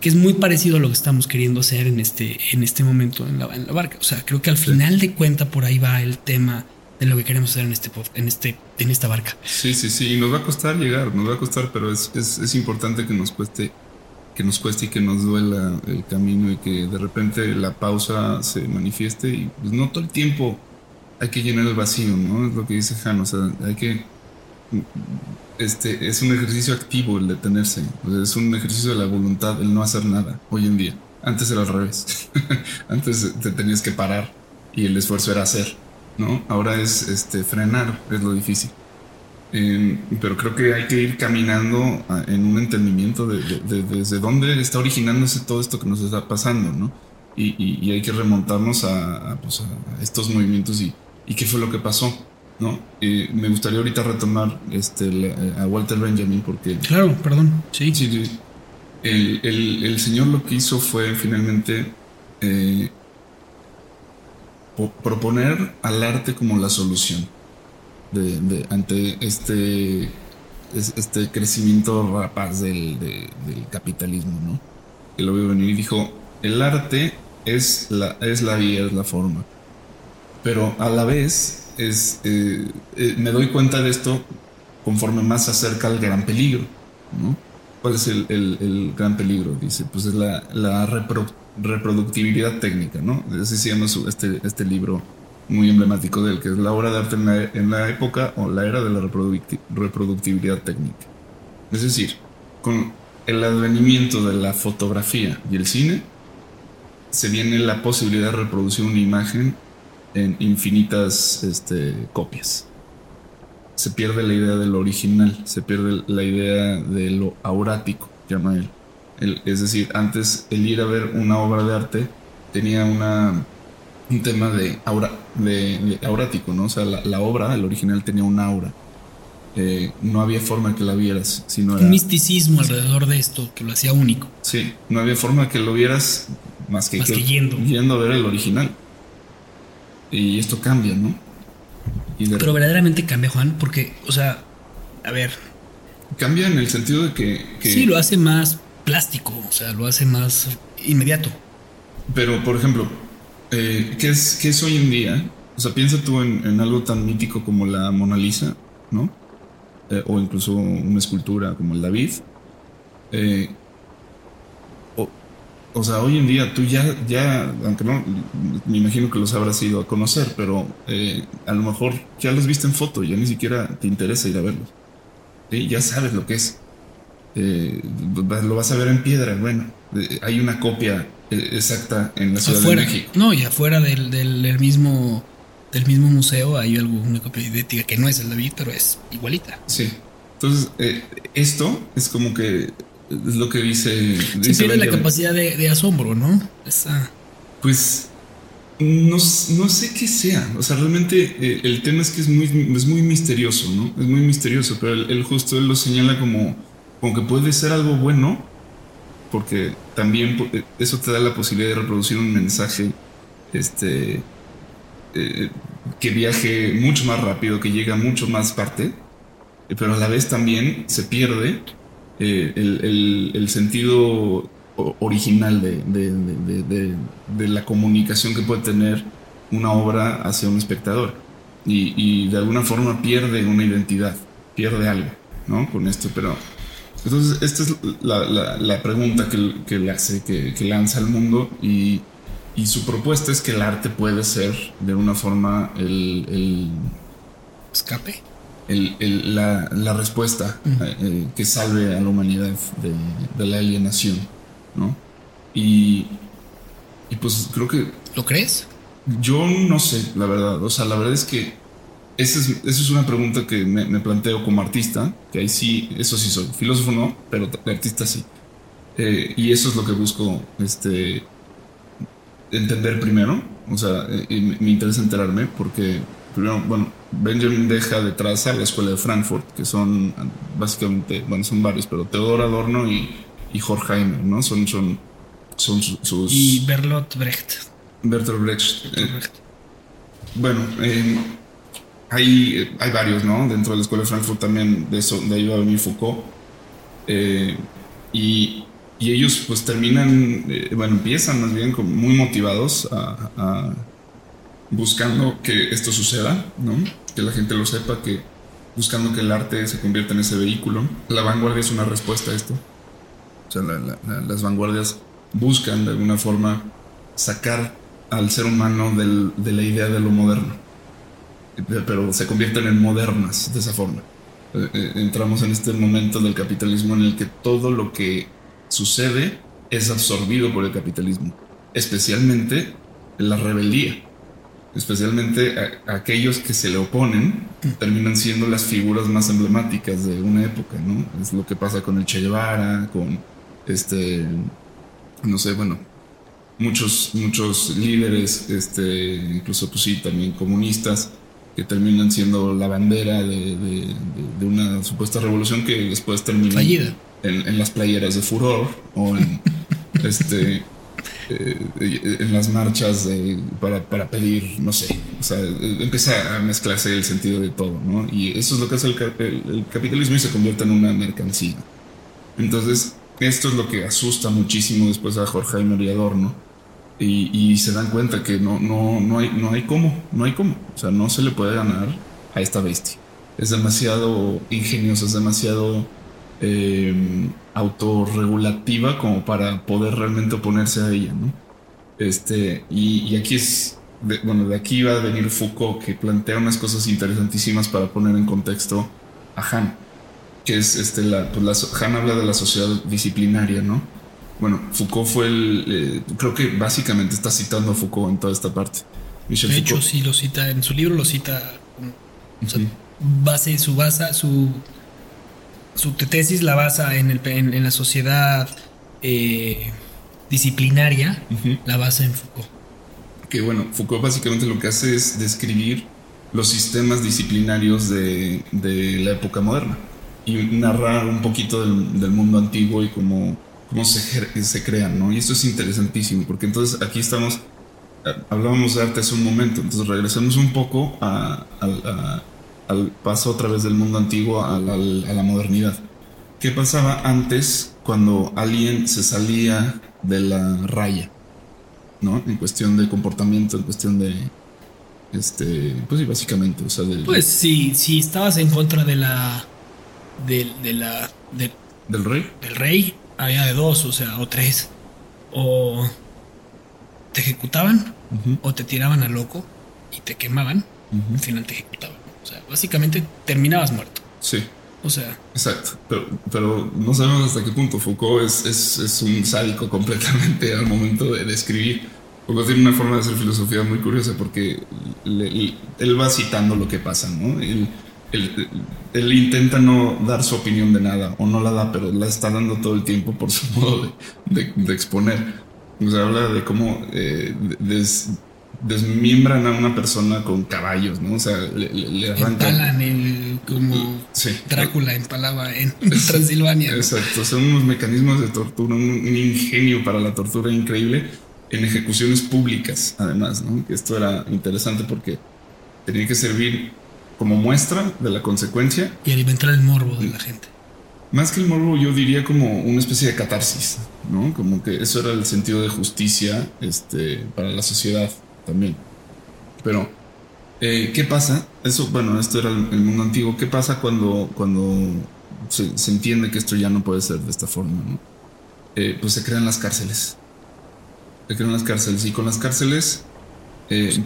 Que es muy parecido a lo que estamos queriendo hacer en este, en este momento en la, en la barca. O sea, creo que al final de cuenta por ahí va el tema de lo que queremos hacer en este, en este, en esta barca. Sí, sí, sí. Y nos va a costar llegar, nos va a costar, pero es, es, es importante que nos cueste, que nos cueste y que nos duela el camino y que de repente la pausa se manifieste y pues no todo el tiempo hay que llenar el vacío, ¿no? Es lo que dice Han, o sea, hay que... Este, es un ejercicio activo el detenerse, es un ejercicio de la voluntad el no hacer nada hoy en día. Antes era al revés, antes te tenías que parar y el esfuerzo era hacer, ¿no? Ahora es este, frenar, es lo difícil. Em, pero creo que hay que ir caminando en un entendimiento de, desde dónde está originándose todo esto que nos está pasando, ¿no? Y, hay que remontarnos a, pues a estos movimientos y, y qué fue lo que pasó. ¿no? me gustaría ahorita retomar este, a Walter Benjamin porque... Claro, perdón, sí. sí, El, el, señor lo que hizo fue finalmente eh, proponer al arte como la solución de, ante este, este crecimiento rapaz del, capitalismo, ¿no? Que lo vio venir y dijo, el arte es la, es la vía, es la forma pero a la vez es, eh, eh, me doy cuenta de esto conforme más se acerca al gran peligro. ¿no? ¿Cuál es el, gran peligro? Dice, pues es la, reproductibilidad técnica, ¿no? Así se llama este, este libro muy emblemático del que es la obra de arte en la, época o la era de la reproductibilidad técnica. Es decir, con el advenimiento de la fotografía y el cine, se viene la posibilidad de reproducir una imagen en infinitas este, copias. Se pierde la idea de lo original, se pierde la idea de lo aurático, llama él. es decir, antes el ir a ver una obra de arte tenía una, un tema de, aura, de, aurático, ¿no? O sea, la, obra, el original tenía un aura. Eh, no había forma que la vieras. Sino un misticismo alrededor de esto que lo hacía único. Sí, no había forma que lo vieras más que, yendo. yendo a ver el original. Y esto cambia, ¿no? Pero verdaderamente cambia, Juan, porque, o sea, a ver. Cambia en el sentido de que, Sí, lo hace más plástico, o sea, lo hace más inmediato. Pero, por ejemplo, eh, ¿qué, es, ¿qué es hoy en día? O sea, piensa tú en, algo tan mítico como la Mona Lisa, ¿no? Eh, o incluso una escultura como el David. Eh, o sea, hoy en día tú ya, ya, aunque no, me imagino que los habrás ido a conocer, pero eh, a lo mejor ya los viste en foto, ya ni siquiera te interesa ir a verlos. Ya sabes lo que es. Lo vas a ver en piedra, bueno, hay una copia exacta en la Ciudad de México. No, y afuera del, del, mismo del mismo museo hay algo, una copia idéntica que no es el David, pero es igualita. Sí. Entonces, esto es como que es lo que dice. Se pierde la capacidad de, asombro, ¿no? Pues no, sé qué sea. O sea, realmente eh, el tema es que es muy, es muy misterioso, ¿no? Es muy misterioso, pero él, justo él lo señala como, como que puede ser algo bueno, porque también eh, eso te da la posibilidad de reproducir un mensaje este, eh, que viaje mucho más rápido, que llega a mucho más parte, pero a la vez también se pierde eh, el, sentido original de, la comunicación que puede tener una obra hacia un espectador. Y, de alguna forma pierde una identidad, pierde algo, ¿no? Con esto, pero Entonces, esta es la, pregunta que, le hace, que, lanza al mundo y, su propuesta es que el arte puede ser de una forma el... Escape. la, respuesta eh, que salve a la humanidad de, la alienación, ¿no? Y, y pues creo que... ¿Lo crees? Yo no sé, la verdad. O sea, la verdad es que esa es, una pregunta que me, planteo como artista, que ahí sí, eso sí soy. Filósofo no, pero artista sí. Eh, y eso es lo que busco este, entender primero. O sea, eh, me interesa enterarme porque, primero, bueno, Benjamin deja detrás a la escuela de Frankfurt, que son básicamente, bueno, son varios, pero Teodor Adorno y, y Horkheimer, ¿no? Son, son, son sus... Y Bertolt Brecht. Bertolt Brecht. Eh, bueno, eh, hay, hay varios, ¿no? Dentro de la Escuela de Frankfurt también de, eso, de ahí va a venir Foucault. Eh, y, ellos pues terminan, eh, bueno, empiezan más bien como muy motivados a, buscando que esto suceda, ¿no? Que la gente lo sepa, que buscando que el arte se convierta en ese vehículo. La vanguardia es una respuesta a esto. O sea, las vanguardias buscan de alguna forma sacar al ser humano de la idea de lo moderno pero se convierten en modernas de esa forma. Eh, eh, entramos en este momento del capitalismo en el que todo lo que sucede es absorbido por el capitalismo, especialmente la rebeldía, especialmente aquellos que se le oponen terminan siendo las figuras más emblemáticas de una época, ¿no? Es lo que pasa con el Che Guevara, con este, no sé, bueno, muchos, muchos líderes, este, incluso pues sí, también comunistas, que terminan siendo la bandera de, una supuesta revolución que después termina en, en, las playeras de furor o en, este, eh, en las marchas para, para, pedir, no sé, o sea, empieza a mezclarse el sentido de todo, ¿no? Y eso es lo que hace el, el capitalismo y se convierte en una mercancía. Entonces, esto es lo que asusta muchísimo después a Jorge y Adorno y, se dan cuenta que no, no, no, hay, no hay cómo, no hay cómo. O sea, no se le puede ganar a esta bestia. Es demasiado ingeniosa, es demasiado eh, autorregulativa como para poder realmente oponerse a ella, ¿no? Este, y, aquí es, bueno, de aquí va a venir Foucault que plantea unas cosas interesantísimas para poner en contexto a Han, que es este, la, pues la, Han habla de la sociedad disciplinaria, ¿no? Bueno, Foucault fue el. Eh, creo que básicamente está citando a Foucault en toda esta parte. de hecho, sí lo cita, en su libro lo cita. base, su base, su, su tesis la basa en, el, en, la sociedad eh, disciplinaria, la basa en Foucault. Que bueno, Foucault básicamente lo que hace es describir los sistemas disciplinarios de, de la época moderna y narrar un poquito del, del mundo antiguo y cómo cómo se, se crean, ¿no? Y esto es interesantísimo, porque entonces aquí estamos, eh, hablábamos de arte hace un momento, entonces regresamos un poco al paso a través del mundo antiguo a la, modernidad. ¿Qué pasaba antes cuando alguien se salía de la raya? ¿No? En cuestión de comportamiento, en cuestión de. Este. Pues sí, básicamente. O sea, pues sí, si estabas en contra de la. De, de la. del rey. Del rey había de dos, o sea, o tres. O te ejecutaban, o te tiraban a loco y te quemaban. Al final te ejecutaban. O sea, básicamente terminabas muerto. Sí. O sea. Exacto. Pero, pero no sabemos hasta qué punto Foucault es, es, es un sádico completamente al momento de, escribir. Foucault tiene una forma de hacer filosofía muy curiosa porque él va citando lo que pasa, ¿no? él, intenta no dar su opinión de nada, o no la da, pero la está dando todo el tiempo por su modo de, exponer. O sea, habla de cómo eh, desmiembran a una persona con caballos, ¿no? O sea, le, arrancan. el, como Drácula empalaba en Transilvania. Exacto, son unos mecanismos de tortura, un, ingenio para la tortura increíble en ejecuciones públicas, además, ¿no? Esto era interesante porque tenía que servir como muestra de la consecuencia. Y alimentar el morbo de la gente. Más que el morbo, yo diría como una especie de catarsis, ¿no? Como que eso era el sentido de justicia este, para la sociedad también. Pero, eh, ¿qué pasa? Eso, bueno, esto era el, mundo antiguo. ¿Qué pasa cuando, cuando se, entiende que esto ya no puede ser de esta forma, ¿no? Eh, pues se crean las cárceles. Se crean las cárceles y con las cárceles eh,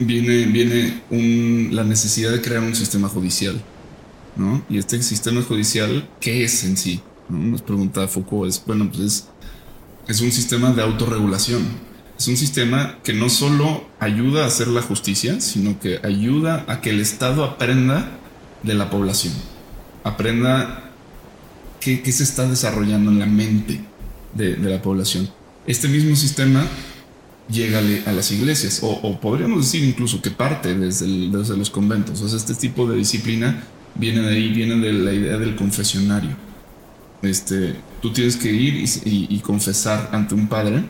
viene, viene la necesidad de crear un sistema judicial, ¿no? Y este sistema judicial, ¿qué es en sí? Nos pregunta Foucault, es, bueno, pues es, un sistema de autorregulación es un sistema que no solo ayuda a hacer la justicia, sino que ayuda a que el Estado aprenda de la población, aprenda qué, se está desarrollando en la mente de, la población. Este mismo sistema llega a las iglesias, o, podríamos decir incluso que parte desde, los conventos. O sea, este tipo de disciplina viene de ahí, viene de la idea del confesionario. Este, tú tienes que ir y confesar ante un padre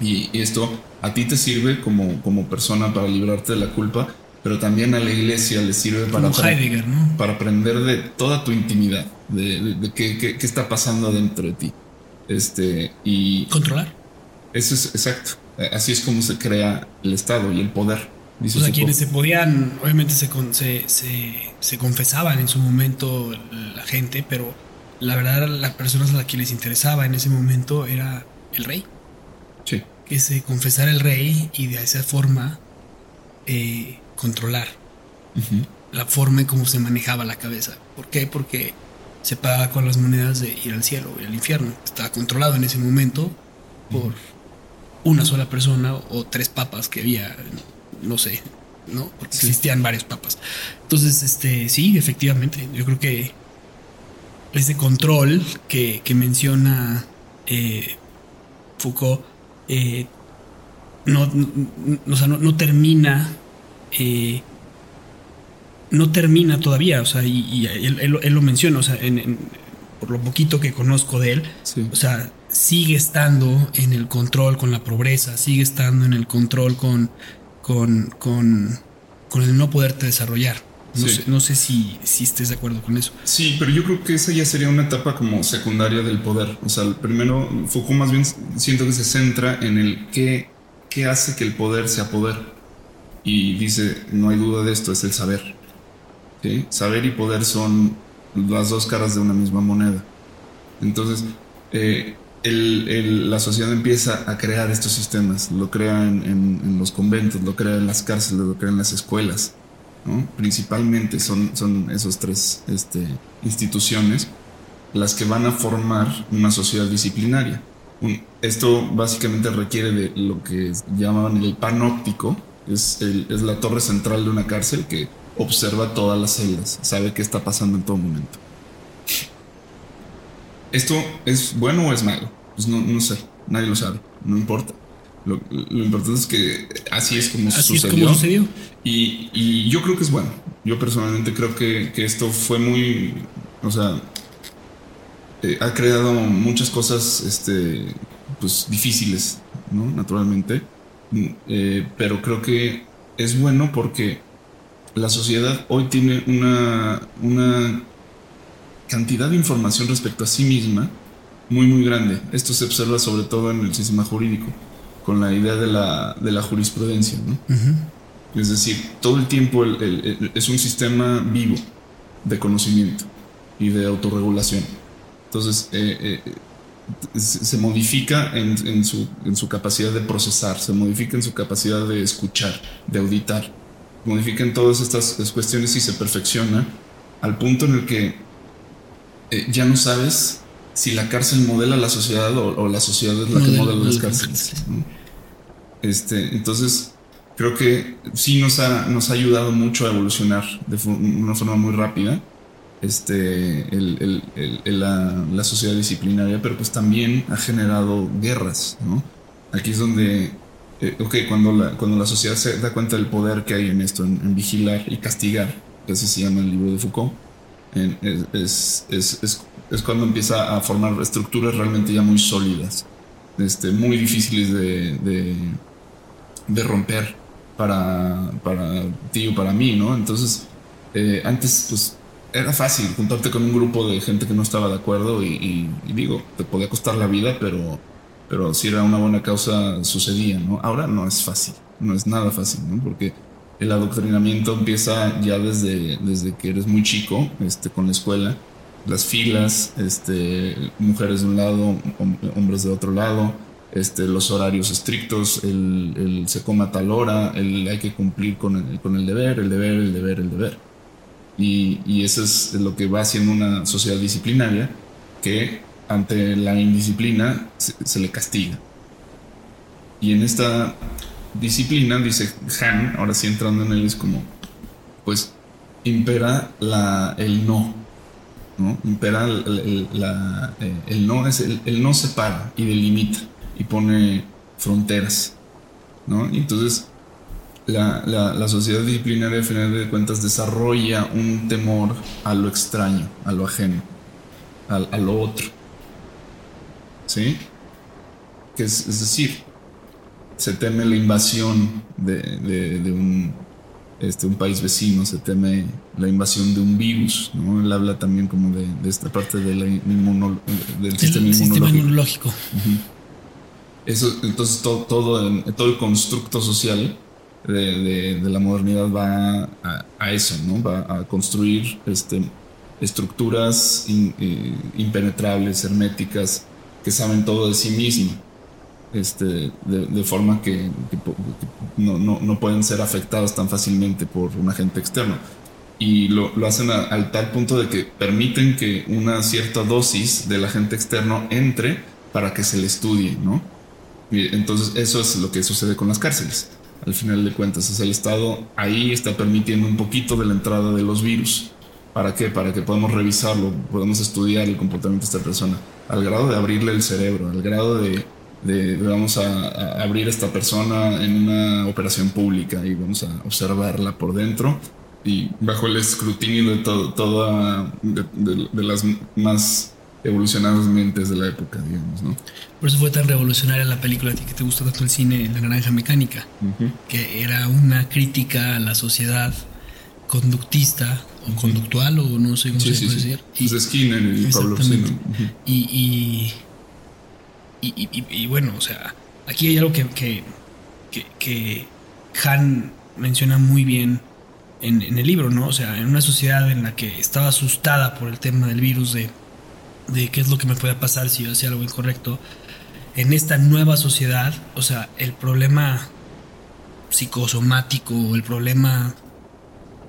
y esto a ti te sirve como, como persona para librarte de la culpa, pero también a la iglesia le sirve para, para aprender de toda tu intimidad, de, qué, está pasando dentro de ti. Este, y controlar. Eso es exacto. Así es como se crea el Estado y el poder. o sea, quienes se podían, obviamente se, se, se, confesaban en su momento la gente, pero la verdad las personas a las que les interesaba en ese momento era el rey que se confesara el rey y de esa forma eh, controlar la forma en cómo se manejaba la cabeza. ¿Por qué? Porque se paga con las monedas de ir al cielo y al infierno. Estaba controlado en ese momento por una sola persona o tres papas que había, no sé, ¿no? Porque existían varios papas. Entonces, este, sí, efectivamente, yo creo que ese control que, menciona eh, Foucault eh, no, no, termina. Eh, no termina todavía, o sea, y, él, lo menciona, o sea, por lo poquito que conozco de él, o sea, sigue estando en el control con la pobreza, sigue estando en el control con, con, con, con el no poderte desarrollar. No, sé, si, si, estés de acuerdo con eso. Sí, pero yo creo que esa ya sería una etapa como secundaria del poder. O sea, primero Foucault más bien siento que se centra en el qué, qué hace que el poder sea poder. Y dice, no hay duda de esto, es el saber. Saber y poder son las dos caras de una misma moneda. Entonces, eh, la sociedad empieza a crear estos sistemas. Lo crea en, los conventos, lo crea en las cárceles, lo crea en las escuelas Principalmente son, son esos tres este, instituciones las que van a formar una sociedad disciplinaria. esto básicamente requiere de lo que llamaban el panóptico, es, es la torre central de una cárcel que observa todas las celdas, sabe qué está pasando en todo momento. ¿Esto es bueno o es malo? Pues no, no sé, nadie lo sabe, no importa. Lo, importante es que así es como sucedió. Y, yo creo que es bueno. Yo personalmente creo que, esto fue muy. O sea. Eh, ha creado muchas cosas este, pues, difíciles, ¿no? Naturalmente. Eh, pero creo que es bueno porque la sociedad hoy tiene una, una cantidad de información respecto a sí misma muy, muy grande. Esto se observa sobre todo en el sistema jurídico con la idea de la, de la jurisprudencia. ¿no? Es decir, todo el tiempo es un sistema vivo de conocimiento y de autorregulación. Entonces, eh, eh, se modifica en, su, en, su, capacidad de procesar, se modifica en su capacidad de escuchar, de auditar, modifica en todas estas cuestiones y se perfecciona al punto en el que eh, ya no sabes si la cárcel modela la sociedad o, la sociedad es la que modela las cárceles. Este, entonces, creo que sí nos ha, nos ha ayudado mucho a evolucionar de una forma muy rápida este, la, sociedad disciplinaria, pero pues también ha generado guerras, ¿no? Aquí es donde, eh, ok, cuando la, cuando la sociedad se da cuenta del poder que hay en esto, en, vigilar y castigar, que así se llama el libro de Foucault, es, es, es, es, cuando empieza a formar estructuras realmente ya muy sólidas, este, muy difíciles de de romper para, para ti o para mí, ¿no? Entonces, eh, antes, pues, era fácil juntarte con un grupo de gente que no estaba de acuerdo y, digo, te podía costar la vida, pero, pero si era una buena causa, sucedía, ¿no? Ahora no es fácil, no es nada fácil, ¿no? Porque el adoctrinamiento empieza ya desde, desde que eres muy chico, este, con la escuela. Las filas, este, mujeres de un lado, hombres de otro lado, este, los horarios estrictos, el, se coma tal hora, el, hay que cumplir con el, con el deber, el deber, el deber, el deber. Y, y eso es lo que va haciendo una sociedad disciplinaria que ante la indisciplina se, le castiga. Y en esta disciplina, dice Han, ahora sí entrando en él, es como, pues, impera la, el no. ¿no? Impera el, la, eh, el no, es el, no separa y delimita y pone fronteras. ¿no? Y entonces la, la, sociedad disciplinaria, al final de cuentas, desarrolla un temor a lo extraño, a lo ajeno, a, a lo otro. ¿sí? Que es, decir, se teme la invasión de, un, este, un país vecino, se teme la invasión de un virus, ¿no? Él habla también como de, esta parte de del sistema inmunológico. Eso, entonces todo, todo, todo, el constructo social de, la modernidad va a, eso, ¿no? Va a construir este, estructuras eh, impenetrables, herméticas, que saben todo de sí mismo, este, de, forma que, no, pueden ser afectados tan fácilmente por un agente externo. Y lo, hacen al tal punto de que permiten que una cierta dosis del agente externo entre para que se le estudie, ¿no? entonces eso es lo que sucede con las cárceles. Al final de cuentas, es el Estado ahí está permitiendo un poquito de la entrada de los virus. ¿Para qué? Para que podamos revisarlo, podamos estudiar el comportamiento de esta persona al grado de abrirle el cerebro, al grado de, vamos a, abrir a esta persona en una operación pública y vamos a observarla por dentro. Y bajo el escrutinio de todo, toda de, las más evolucionadas mentes de la época, digamos, ¿no? Por eso fue tan revolucionaria la película que te gustó tanto el cine, La Naranja Mecánica, que era una crítica a la sociedad conductista o conductual o no sé cómo se puede decir. Y, de Skinner y Pablo y, y, y, bueno, o sea, aquí hay algo que, que, que, Han menciona muy bien en, en, el libro, ¿no? O sea, en una sociedad en la que estaba asustada por el tema del virus, de, de qué es lo que me puede pasar si yo hacía algo incorrecto, en esta nueva sociedad, o sea, el problema psicosomático, el problema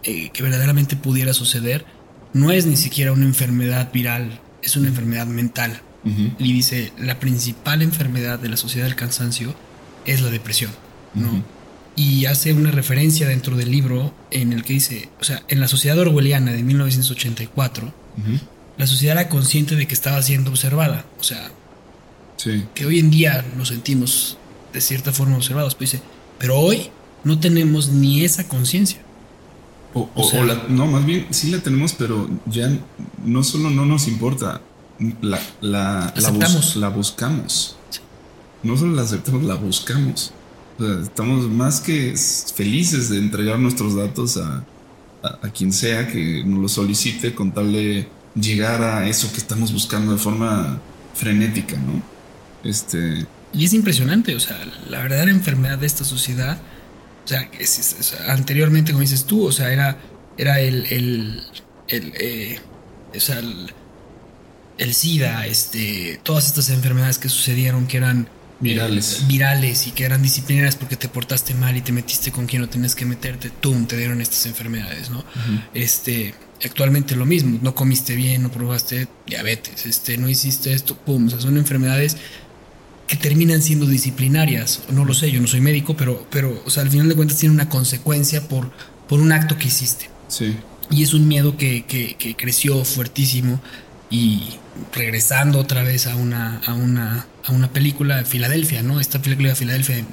eh, que verdaderamente pudiera suceder no es ni siquiera una enfermedad viral, es una enfermedad mental. Y dice, la principal enfermedad de la sociedad del cansancio es la depresión, ¿no? Y hace una referencia dentro del libro en el que dice, o sea, en la sociedad orwelliana de 1984, la sociedad era consciente de que estaba siendo observada, o sea, que hoy en día nos sentimos de cierta forma observados, pues dice, pero hoy no tenemos ni esa conciencia. O, no, más bien sí la tenemos, pero ya no solo no nos importa, la, la, la, buscamos. No solo la aceptamos, la buscamos. estamos más que felices de entregar nuestros datos a, a, quien sea que nos lo solicite con tal de llegar a eso que estamos buscando de forma frenética, ¿no? Este. Y es impresionante, o sea, la verdadera enfermedad de esta sociedad o sea, anteriormente, como dices tú, o sea, era, era el, el, el, eh, o sea, el, SIDA, este, todas estas enfermedades que sucedieron que eran virales. virales y que eran disciplinarias porque te portaste mal y te metiste con quien no tenías que meterte, ¡tum! te dieron estas enfermedades, ¿no? Este, actualmente lo mismo, no comiste bien, no probaste diabetes, este, no hiciste esto, ¡pum! O sea, son enfermedades que terminan siendo disciplinarias. No lo sé, yo no soy médico, pero, pero o sea, al final de cuentas tiene una consecuencia por, por un acto que hiciste. Sí. Y es un miedo que, creció fuertísimo. Y regresando otra vez a una, a una, a una película de Filadelfia, ¿no? Esta película de Filadelfia de,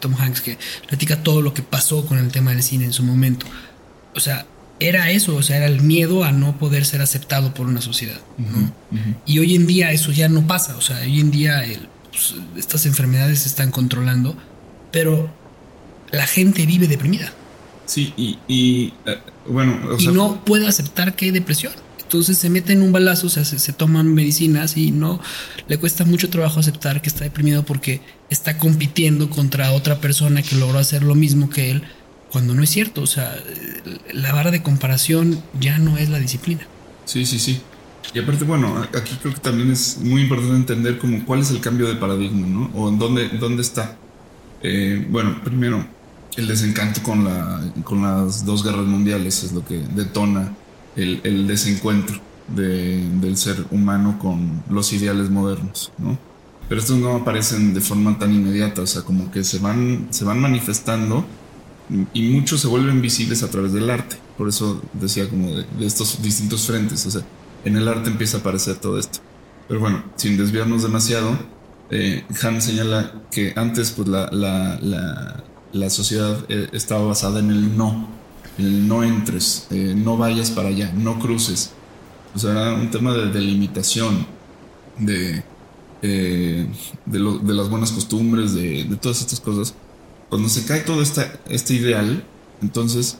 Tom Hanks que platica todo lo que pasó con el tema del cine en su momento. O sea, era eso, o sea, era el miedo a no poder ser aceptado por una sociedad. Y hoy en día eso ya no pasa, o sea, hoy en día el, pues, estas enfermedades se están controlando, pero la gente vive deprimida. Sí, y, eh, bueno, y no puede aceptar que hay depresión. Entonces se mete en un balazo, o sea, se, toman medicinas y no le cuesta mucho trabajo aceptar que está deprimido porque está compitiendo contra otra persona que logró hacer lo mismo que él cuando no es cierto. O sea, la vara de comparación ya no es la disciplina. Sí, sí, sí. Y aparte, bueno, aquí creo que también es muy importante entender como cuál es el cambio de paradigma, ¿no? O en dónde, dónde está. Eh, bueno, primero, el desencanto con, la, con las dos guerras mundiales es lo que detona el, desencuentro de, del ser humano con los ideales modernos, ¿no? Pero estos no aparecen de forma tan inmediata, o sea, como que se van, se van manifestando y muchos se vuelven visibles a través del arte. Por eso decía como de, estos distintos frentes, o sea, en el arte empieza a aparecer todo esto. Pero bueno, sin desviarnos demasiado, eh, señala que antes pues la, la, la, la sociedad eh, estaba basada en el no, el no entres, eh, no vayas para allá, no cruces. O sea, era un tema de delimitación, de, eh, de, de, las buenas costumbres, de, de, todas estas cosas. Cuando se cae todo esta, este ideal, entonces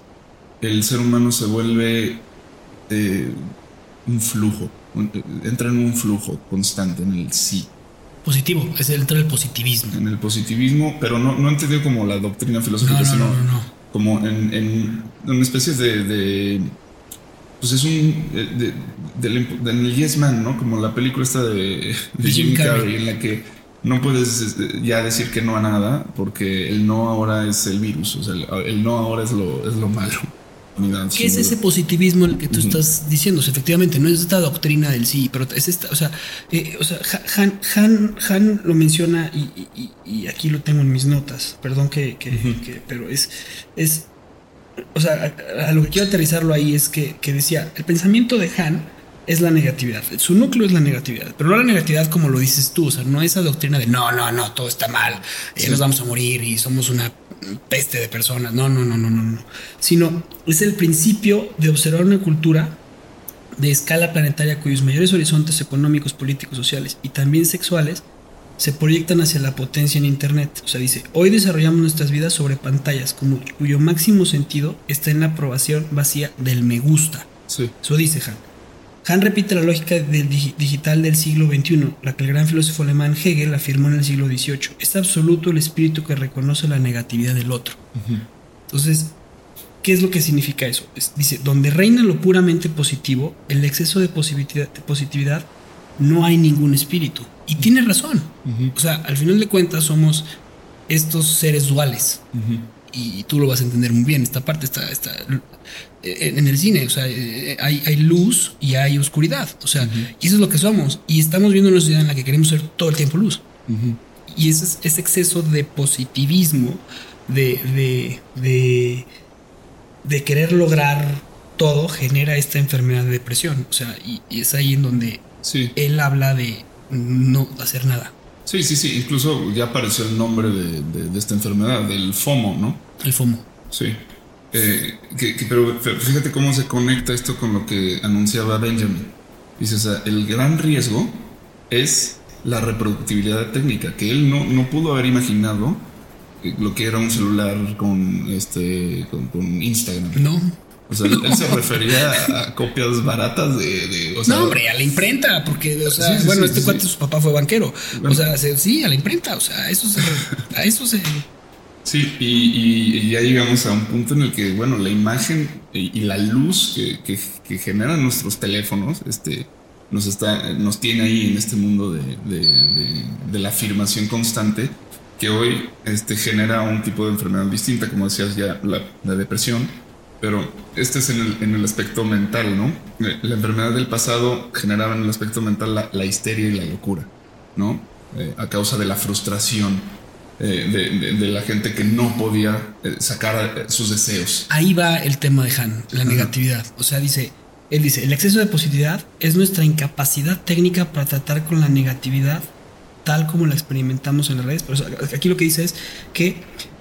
el ser humano se vuelve un flujo, entra en un flujo constante, en el sí. Positivo, es el, entra el positivismo. En el positivismo, pero no, no entendido como la doctrina filosófica, no, no, sino no, como en, en, una especie de, de, Pues es un. De, de, el Yes Man, ¿no? Como la película esta de, Jim Carrey, en la que no puedes ya decir que no a nada, porque el no ahora es el virus, o sea, el, el no ahora es lo, es lo malo. ¿Qué es ese positivismo el que tú estás diciendo? efectivamente, no es esta doctrina del sí, pero es esta, o sea, eh, o sea Han, Han, Han, lo menciona y, y, aquí lo tengo en mis notas, perdón que, que, que pero es, es, o sea, a, a, lo que quiero aterrizarlo ahí es que, que decía, el pensamiento de Han es la negatividad. Su núcleo es la negatividad, pero no la negatividad como lo dices tú, o sea, no esa doctrina de no, no, no, todo está mal, sí. nos vamos a morir y somos una peste de personas. No, no, no, no, no, no. Sino es el principio de observar una cultura de escala planetaria cuyos mayores horizontes económicos, políticos, sociales y también sexuales se proyectan hacia la potencia en Internet. O sea, dice, hoy desarrollamos nuestras vidas sobre pantallas como, cuyo máximo sentido está en la aprobación vacía del me gusta. Sí. Eso dice Han. Han repite la lógica del digital del siglo XXI, la que el gran filósofo alemán Hegel afirmó en el siglo XVIII. Es absoluto el espíritu que reconoce la negatividad del otro. Uh -huh. Entonces, ¿qué es lo que significa eso? Es, dice, donde reina lo puramente positivo, el exceso de positividad, de positividad no hay ningún espíritu. Y tiene razón. Uh -huh. O sea, al final de cuentas somos estos seres duales. Uh -huh. Y tú lo vas a entender muy bien. Esta parte está, está en el cine, o sea, hay, hay luz y hay oscuridad, o sea, uh -huh. y eso es lo que somos, y estamos viendo una sociedad en la que queremos ser todo el tiempo luz. Uh -huh. Y ese, ese, exceso de positivismo, de, de, de, de, querer lograr todo, genera esta enfermedad de depresión, o sea, y, y es ahí en donde sí. él habla de no hacer nada. Sí, sí, sí, incluso ya apareció el nombre de, de esta enfermedad, del FOMO, ¿no? El FOMO. Sí. Eh, que, que, pero fíjate cómo se conecta esto con lo que anunciaba Benjamin. Dice, o sea, el gran riesgo es la reproductibilidad técnica, que él no, no pudo haber imaginado lo que era un celular con, este, con, con Instagram. No. O sea, él, él se refería a copias baratas de. de o sea, no, hombre, a la imprenta, porque, o sea, sí, sí, bueno, sí, este cuate, su papá fue banquero. Bueno. O sea, se, sí, a la imprenta, o sea, a eso se. A eso se Sí, y, y, ya llegamos a un punto en el que, bueno, la imagen y, y la luz que, que, que, generan nuestros teléfonos, este, nos está, nos tiene ahí en este mundo de, de, de, de la afirmación constante, que hoy este, genera un tipo de enfermedad distinta, como decías ya, la, la depresión, pero este es en el, en el, aspecto mental, ¿no? La enfermedad del pasado generaba en el aspecto mental la, la histeria y la locura, ¿no? Eh, a causa de la frustración eh, de, de, de, la gente que no podía eh, sacar sus deseos. Ahí va el tema de Han, la Ajá. negatividad. O sea, dice, él dice, el exceso de positividad es nuestra incapacidad técnica para tratar con la negatividad tal como la experimentamos en las redes. Pero aquí lo que dice es que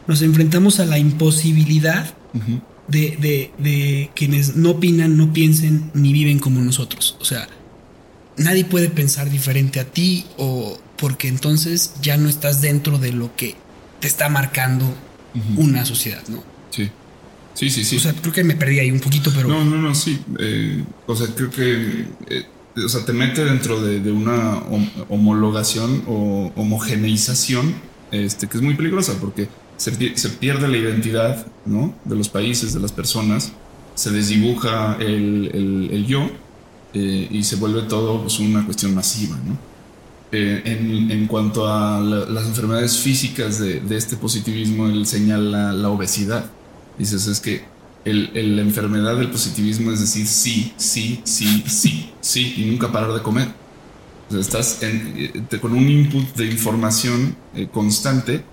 nos enfrentamos a la imposibilidad uh -huh. de, de, de quienes no opinan, no piensen ni viven como nosotros. O sea, nadie puede pensar diferente a ti o porque entonces ya no estás dentro de lo que te está marcando uh -huh. una sociedad, ¿no? Sí. Sí, sí, sí. O sea, creo que me perdí ahí un poquito, pero. No, no, no, sí. Eh, o sea, creo que. Eh, o sea, te mete dentro de, de una homologación o homogeneización este, que es muy peligrosa porque se, pierde la identidad ¿no? de los países, de las personas, se desdibuja el, yo eh, y se vuelve todo pues, una cuestión masiva. ¿no? Eh, en, cuanto a las enfermedades físicas de, este positivismo, él señala la obesidad. Dices, es que el, la enfermedad del positivismo es decir sí, sí, sí, sí, sí, y nunca parar de comer. O sea, estás eh, con un input de información constante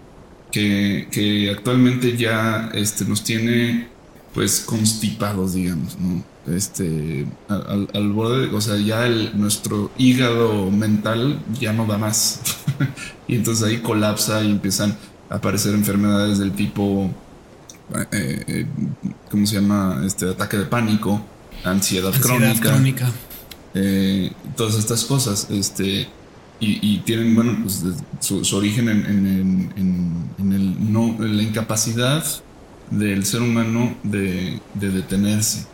que, actualmente ya este, nos tiene pues constipados, digamos, ¿no? Este, al, borde, o sea, ya el, nuestro hígado mental ya no da más. y entonces ahí colapsa y empiezan a aparecer enfermedades del tipo, eh, eh, ¿cómo se llama? Este ataque de pánico, ansiedad, crónica. Eh, todas estas cosas, este, y, tienen, bueno, pues su, origen en, el no, la incapacidad del ser humano de, detenerse,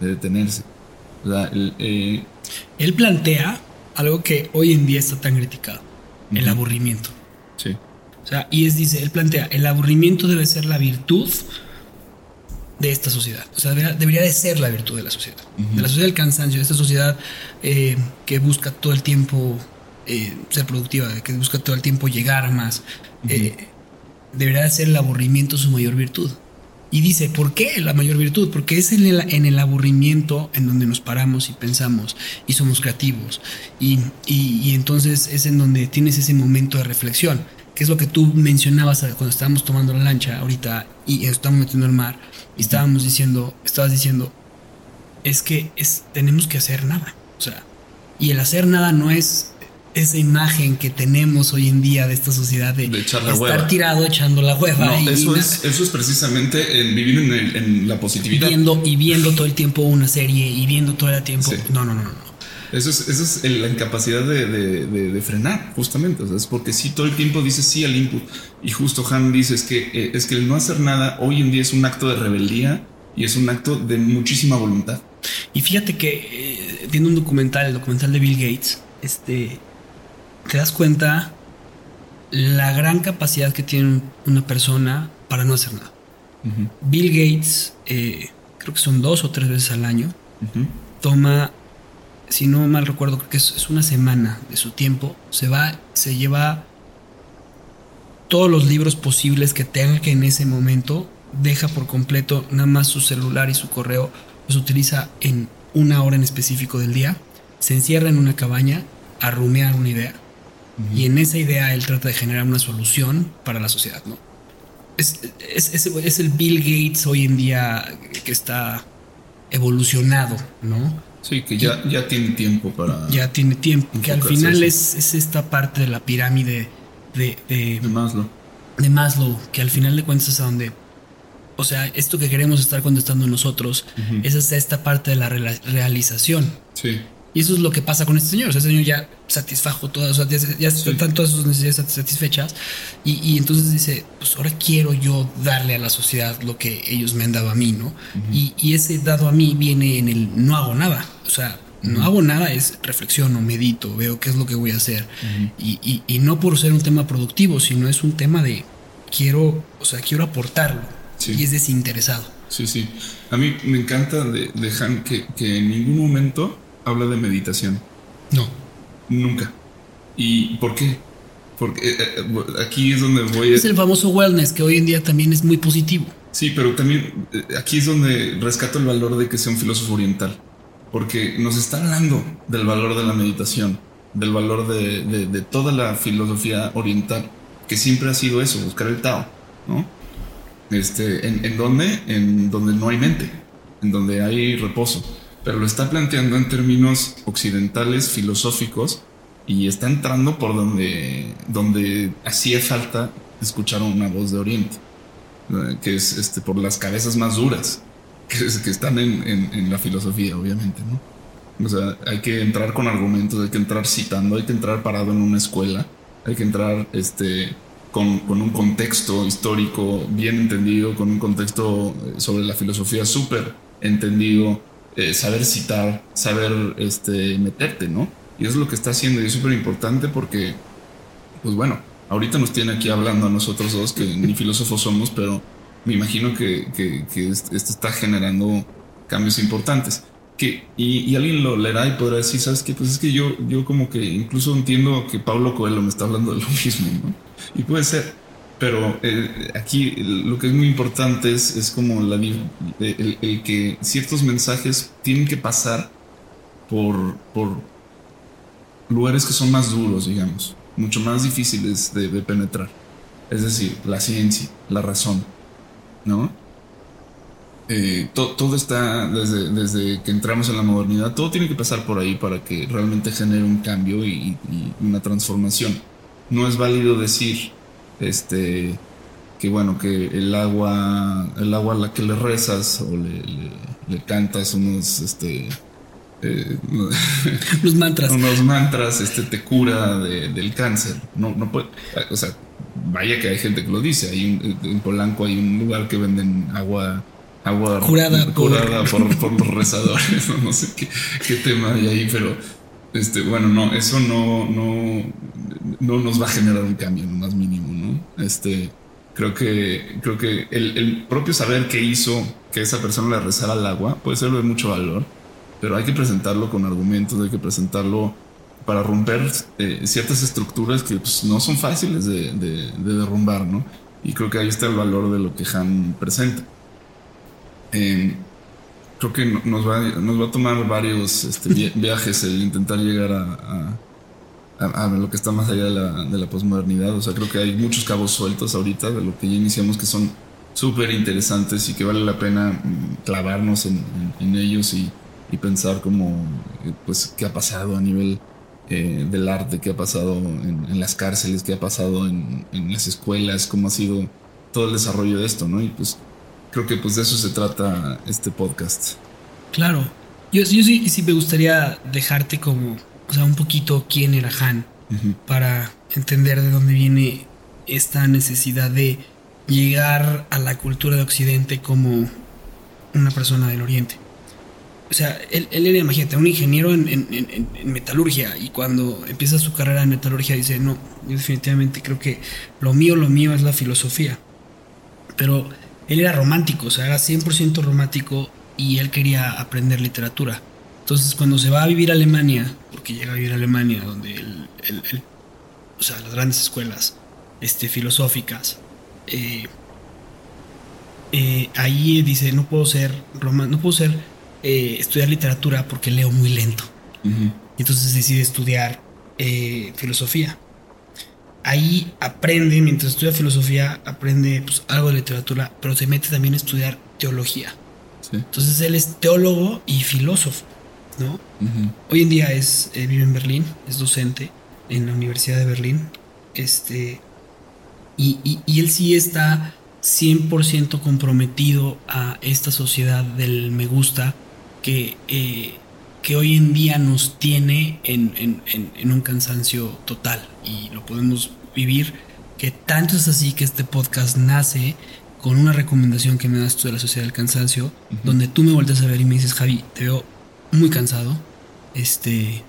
de detenerse. Eh, Él plantea algo que hoy en día está tan criticado, el aburrimiento. Sí. O sea, y es, dice, él plantea, el aburrimiento debe ser la virtud de esta sociedad. O sea, debería, de ser la virtud de la sociedad. De la sociedad del cansancio, de esta sociedad eh, que busca todo el tiempo eh, ser productiva, que busca todo el tiempo llegar a más, eh, deberá ser el aburrimiento su mayor virtud. Y dice, ¿por qué la mayor virtud? Porque es en el, en el aburrimiento en donde nos paramos y pensamos y somos creativos. Y, y, entonces es en donde tienes ese momento de reflexión, que es lo que tú mencionabas cuando estábamos tomando la lancha ahorita y estábamos metiendo el mar y estábamos diciendo, estabas diciendo, es que es, tenemos que hacer nada. O sea, y el hacer nada no es esa imagen que tenemos hoy en día de esta sociedad de, estar tirado echando la hueva. No, eso, es, eso es precisamente el vivir en, la positividad. Viendo, y viendo todo el tiempo una serie y viendo todo el tiempo. No, no, no, no. Eso es, eso es la incapacidad de, frenar, justamente. O sea, es porque si todo el tiempo dices sí al input. Y justo Han dice es que, eh, es que el no hacer nada hoy en día es un acto de rebeldía y es un acto de muchísima voluntad. Y fíjate que eh, viendo un documental, el documental de Bill Gates, este, te das cuenta la gran capacidad que tiene una persona para no hacer nada. Bill Gates, eh, creo que son dos o tres veces al año, toma, si no mal recuerdo, creo que es, una semana de su tiempo, se va, se lleva todos los libros posibles que tenga que en ese momento, deja por completo nada más su celular y su correo, los utiliza en una hora en específico del día, se encierra en una cabaña a rumear una idea y en esa idea él trata de generar una solución para la sociedad, ¿no? Es, es, el Bill Gates hoy en día que está evolucionado, ¿no? Sí, que ya, ya tiene tiempo para. Ya tiene tiempo. Que al final es, esta parte de la pirámide de, de, Maslow. De Maslow, que al final de cuentas es a donde. O sea, esto que queremos estar contestando nosotros es hasta esta parte de la realización. Sí. Y eso es lo que pasa con este señor. O sea, este señor ya satisfajo todas, sea, ya, están todas sus necesidades satisfechas. Y, entonces dice, pues ahora quiero yo darle a la sociedad lo que ellos me han dado a mí, ¿no? y, ese dado a mí viene en el no hago nada. O sea, no hago nada es reflexiono, medito, veo qué es lo que voy a hacer. y, y, no por ser un tema productivo, sino es un tema de quiero, o sea, quiero aportarlo. Y es desinteresado. Sí, sí. A mí me encanta de, de Han que, que en ningún momento habla de meditación. No. Nunca. ¿Y por qué? Porque eh, eh, aquí es donde voy a... Es el famoso wellness que hoy en día también es muy positivo. Sí, pero también eh, aquí es donde rescato el valor de que sea un filósofo oriental. Porque nos está hablando del valor de la meditación, del valor de, toda la filosofía oriental, que siempre ha sido eso, buscar el Tao, ¿no? Este, ¿en, en dónde? En donde no hay mente, en donde hay reposo pero lo está planteando en términos occidentales, filosóficos, y está entrando por donde, donde hacía falta escuchar una voz de Oriente, que es este, por las cabezas más duras que, que están en, en, la filosofía, obviamente, ¿no? O sea, hay que entrar con argumentos, hay que entrar citando, hay que entrar parado en una escuela, hay que entrar este, con, con un contexto histórico bien entendido, con un contexto sobre la filosofía súper entendido, eh, saber citar, saber este, meterte, ¿no? Y eso es lo que está haciendo y es súper importante porque, pues bueno, ahorita nos tiene aquí hablando a nosotros dos, que ni filósofos somos, pero me imagino que, esto está generando cambios importantes. Que, y, alguien lo leerá y podrá decir, ¿sabes qué? Pues es que yo, yo como que incluso entiendo que Pablo Coelho me está hablando de lo mismo, ¿no? Y puede ser, pero eh, aquí lo que es muy importante es, es como la, el, el, que ciertos mensajes tienen que pasar por, por lugares que son más duros, digamos, mucho más difíciles de, penetrar. Es decir, la ciencia, la razón, ¿no? Eh, todo está, desde, desde, que entramos en la modernidad, todo tiene que pasar por ahí para que realmente genere un cambio y, una transformación. No es válido decir, este, que bueno, que el agua, el agua a la que le rezas o le, le cantas unos, este, eh, los mantras. Unos mantras este, te cura del cáncer. No, no puede, o sea, vaya que hay gente que lo dice. Hay en Polanco hay un lugar que venden agua agua curada, curada por, los rezadores. No, sé qué, qué, tema hay ahí, pero este, bueno, no, eso no, no, no nos va a generar un cambio, lo más mínimo, ¿no? Este, creo que, creo que el, el propio saber que hizo que esa persona le rezara al agua puede ser de mucho valor pero hay que presentarlo con argumentos, hay que presentarlo para romper eh, ciertas estructuras que pues, no son fáciles de, derrumbar, ¿no? Y creo que ahí está el valor de lo que Han presenta. Eh, creo que nos va, nos va a tomar varios este, viajes el intentar llegar a, lo que está más allá de la, de la posmodernidad. O sea, creo que hay muchos cabos sueltos ahorita de lo que ya iniciamos que son súper interesantes y que vale la pena mm, clavarnos en, en ellos y, y pensar como, eh, pues, qué ha pasado a nivel eh, del arte, qué ha pasado en, las cárceles, qué ha pasado en, las escuelas, cómo ha sido todo el desarrollo de esto, ¿no? Y pues creo que pues de eso se trata este podcast. Claro, yo, yo sí, sí me gustaría dejarte como, o sea, un poquito quién era Han, para entender de dónde viene esta necesidad de llegar a la cultura de Occidente como una persona del Oriente o sea, él, él era, imagínate, un ingeniero en, metalurgia y cuando empieza su carrera en metalurgia dice, no, yo definitivamente creo que lo mío, lo mío es la filosofía. Pero él era romántico, o sea, era 100% romántico y él quería aprender literatura. Entonces, cuando se va a vivir a Alemania, porque llega a vivir a Alemania, donde él, o sea, las grandes escuelas este, filosóficas, eh, eh, ahí dice, no puedo ser no puedo ser eh, estudiar literatura porque leo muy lento. Y entonces decide estudiar eh, filosofía. Ahí aprende, mientras estudia filosofía, aprende pues, algo de literatura, pero se mete también a estudiar teología. Entonces él es teólogo y filósofo, ¿no? Hoy en día es, eh, vive en Berlín, es docente en la Universidad de Berlín. Este, y, y él sí está 100% comprometido a esta sociedad del me gusta, que, eh, que hoy en día nos tiene en, un cansancio total y lo podemos vivir, que tanto es así que este podcast nace con una recomendación que me das tú de la Sociedad del Cansancio, donde tú me vuelves a ver y me dices, Javi, te veo muy cansado, este,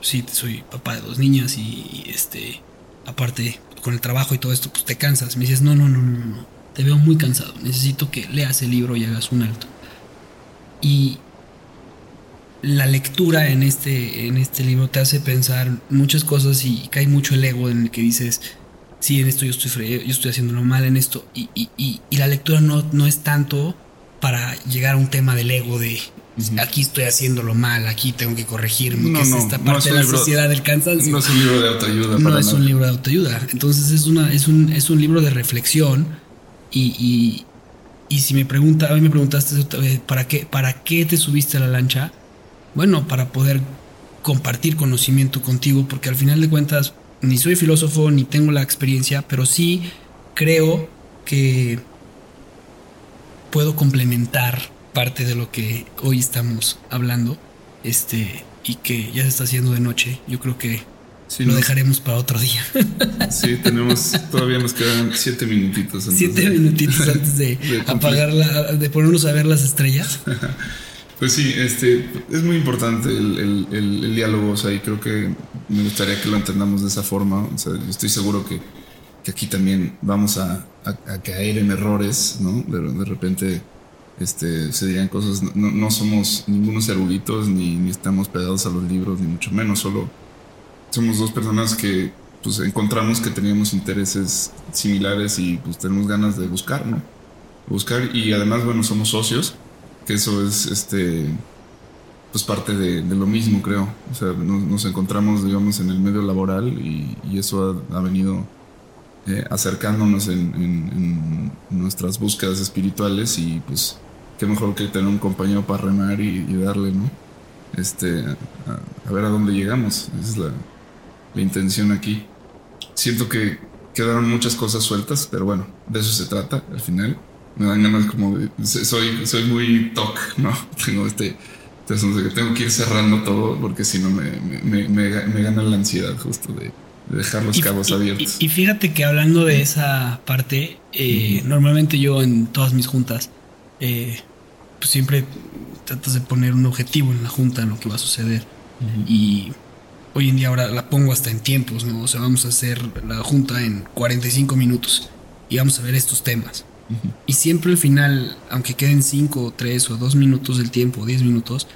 sí, soy papá de dos niñas y, este, aparte con el trabajo y todo esto, pues te cansas. Me dices, no, no, no, no, no, te veo muy cansado, necesito que leas el libro y hagas un alto. Y, la lectura en este, en este libro te hace pensar muchas cosas y cae mucho el ego en el que dices, sí, en esto yo estoy, yo estoy haciéndolo mal en esto. Y, y, y, la lectura no, no es tanto para llegar a un tema del ego de aquí estoy haciéndolo mal, aquí tengo que corregirme, que es esta parte de la sociedad del cansancio. No es un libro de autoayuda. No es un libro de autoayuda. Entonces es, una, es, un, es un libro de reflexión y, y si me pregunta, hoy me preguntaste ¿para qué, para qué te subiste a la lancha, bueno, para poder compartir conocimiento contigo, porque al final de cuentas ni soy filósofo ni tengo la experiencia, pero sí creo que puedo complementar parte de lo que hoy estamos hablando, este, y que ya se está haciendo de noche. Yo creo que lo dejaremos para otro día. Sí, tenemos, todavía nos quedan siete minutitos. siete minutitos antes de, apagar la, de ponernos a ver las estrellas. Pues sí, este, es muy importante el, diálogo, o sea, y creo que me gustaría que lo entendamos de esa forma, o sea, estoy seguro que aquí también vamos a, caer en errores, ¿no? De, repente este, se dirían cosas, no, somos ningunos eruditos, ni, ni, estamos pegados a los libros, ni mucho menos, solo somos dos personas que pues encontramos que teníamos intereses similares y pues tenemos ganas de buscar, ¿no? Buscar y además, bueno, somos socios, que eso es este pues parte de, lo mismo, creo. O sea, nos, encontramos, digamos, en el medio laboral y, eso ha, venido eh, acercándonos en, nuestras búsquedas espirituales y pues qué mejor que tener un compañero para remar y, darle, ¿no? Este, a, ver a dónde llegamos. Esa es la, la intención aquí. Siento que quedaron muchas cosas sueltas, pero bueno, de eso se trata al final. Me dan ganas como de... Soy, soy muy toc, ¿no? Tengo este entonces, que tengo que ir cerrando todo porque si no me, me, me, gana la ansiedad justo de, dejar los cabos abiertos. Y, fíjate que hablando de esa parte, eh, normalmente yo en todas mis juntas, eh, pues siempre tratas de poner un objetivo en la junta, en lo que va a suceder. Y hoy en día ahora la pongo hasta en tiempos, ¿no? O sea, vamos a hacer la junta en 45 minutos y vamos a ver estos temas. Y siempre al final, aunque queden 5, 3 o 2 minutos del tiempo, 10 minutos,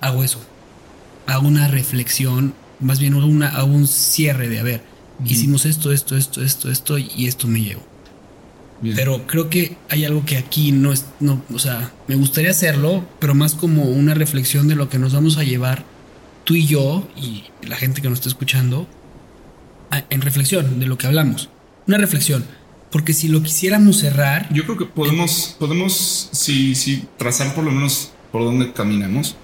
hago eso. Hago una reflexión, más bien una, hago un cierre de, a ver, hicimos esto, esto, esto, esto, esto y esto me llevo. Pero creo que hay algo que aquí no es, no, o sea, me gustaría hacerlo, pero más como una reflexión de lo que nos vamos a llevar tú y yo y la gente que nos está escuchando en reflexión de lo que hablamos. Una reflexión. Porque si lo quisiéramos cerrar. Yo creo que podemos, podemos, si, si trazar por lo menos por dónde caminamos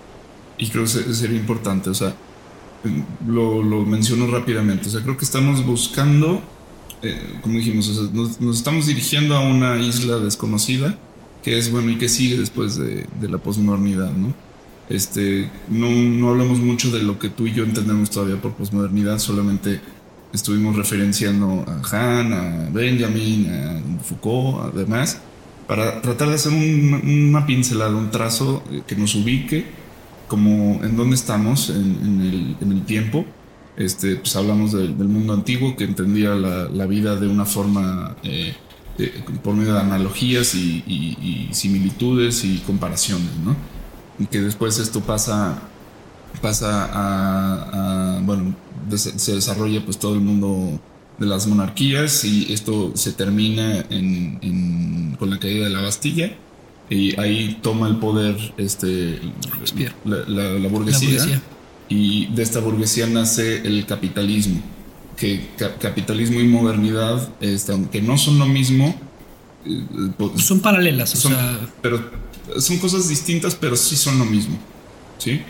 y creo que sería importante, o sea, lo, lo menciono rápidamente, o sea, creo que estamos buscando, eh, como dijimos, nos, estamos dirigiendo a una isla desconocida, que es bueno y que sigue después de, de la posmodernidad, ¿no? Este, no, no hablamos mucho de lo que tú y yo entendemos todavía por posmodernidad, solamente estuvimos referenciando a Han, a Benjamin, a Foucault, además, para tratar de hacer una pincelada, un trazo que nos ubique como en dónde estamos en, el, tiempo. Este, pues hablamos del mundo antiguo que entendía la, vida de una forma eh, por medio de analogías y, similitudes y comparaciones, ¿no? Y que después esto pasa, pasa a, bueno, se desarrolla pues todo el mundo de las monarquías y esto se termina con la caída de la Bastilla y ahí toma el poder este, la, burguesía, Y de esta burguesía nace el capitalismo. Que capitalismo y modernidad, este, aunque no son lo mismo, eh, son paralelas. Son, Pero son cosas distintas, pero sí son lo mismo. ¿Sí?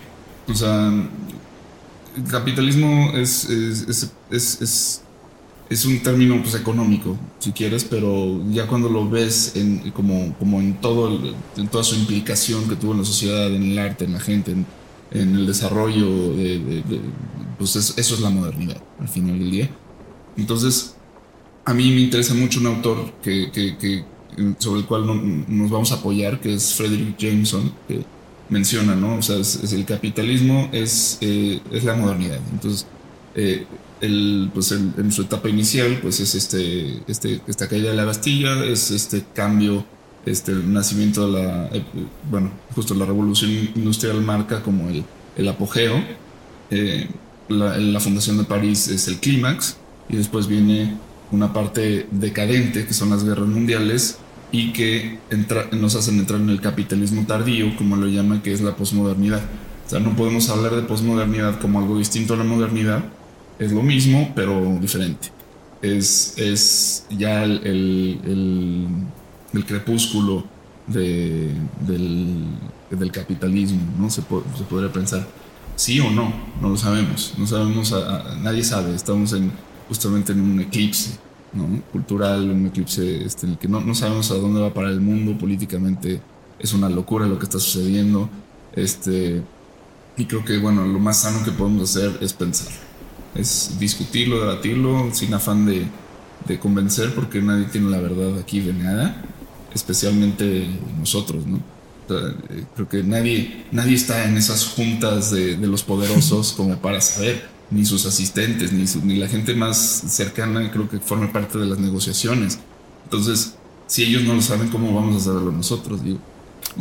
O sea, el capitalismo es, es, es es un término pues económico, si quieres, pero ya cuando lo ves en, como, como en, todo en toda su implicación que tuvo en la sociedad, en el arte, en la gente, en, el desarrollo, de, pues eso es la modernidad al final del día. Entonces, a mí me interesa mucho un autor que, sobre el cual nos vamos a apoyar, que es Frederick Jameson, menciona, ¿no? O sea, es, el capitalismo es, eh, es la modernidad. Entonces, eh, el, pues en su etapa inicial, pues es este, este, esta caída de la Bastilla, es este cambio, este nacimiento de la, eh, bueno, justo la revolución industrial marca como el, el apogeo, eh, la, fundación de París es el clímax, y después viene una parte decadente, que son las guerras mundiales, y que nos hacen entrar en el capitalismo tardío, como lo llama, que es la posmodernidad. O sea, no podemos hablar de posmodernidad como algo distinto a la modernidad, es lo mismo, pero diferente. Es, es ya el, el, el, crepúsculo de, del, del, capitalismo, ¿no? Se, se, podría pensar, sí o no, no lo sabemos, no sabemos, nadie sabe, estamos en, justamente en un eclipse cultural, un eclipse este, en el que no, no sabemos a dónde va para el mundo políticamente, es una locura lo que está sucediendo, este, y creo que, bueno, lo más sano que podemos hacer es pensar es discutirlo, debatirlo, sin afán de, convencer, porque nadie tiene la verdad aquí de nada, especialmente nosotros, ¿no? Eh, creo que nadie, nadie está en esas juntas de, los poderosos como para saber ni sus asistentes, ni, ni la gente más cercana creo que forme parte de las negociaciones. Entonces, si ellos no lo saben, ¿cómo vamos a saberlo nosotros? Digo.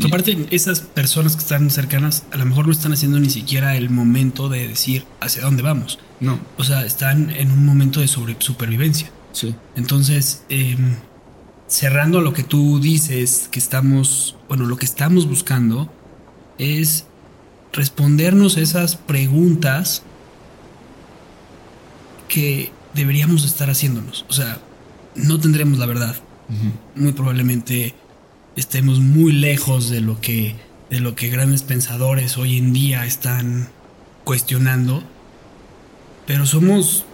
aparte, esas personas que están cercanas a lo mejor no están haciendo ni siquiera el momento de decir hacia dónde vamos. No. O sea, están en un momento de sobre supervivencia. Sí. Entonces, em, cerrando lo que tú dices, que estamos, bueno, lo que estamos buscando es respondernos esas preguntas que deberíamos estar haciéndonos. O sea, no tendremos la verdad. Muy probablemente estemos muy lejos de lo que de lo que grandes pensadores hoy en día están cuestionando. Pero somos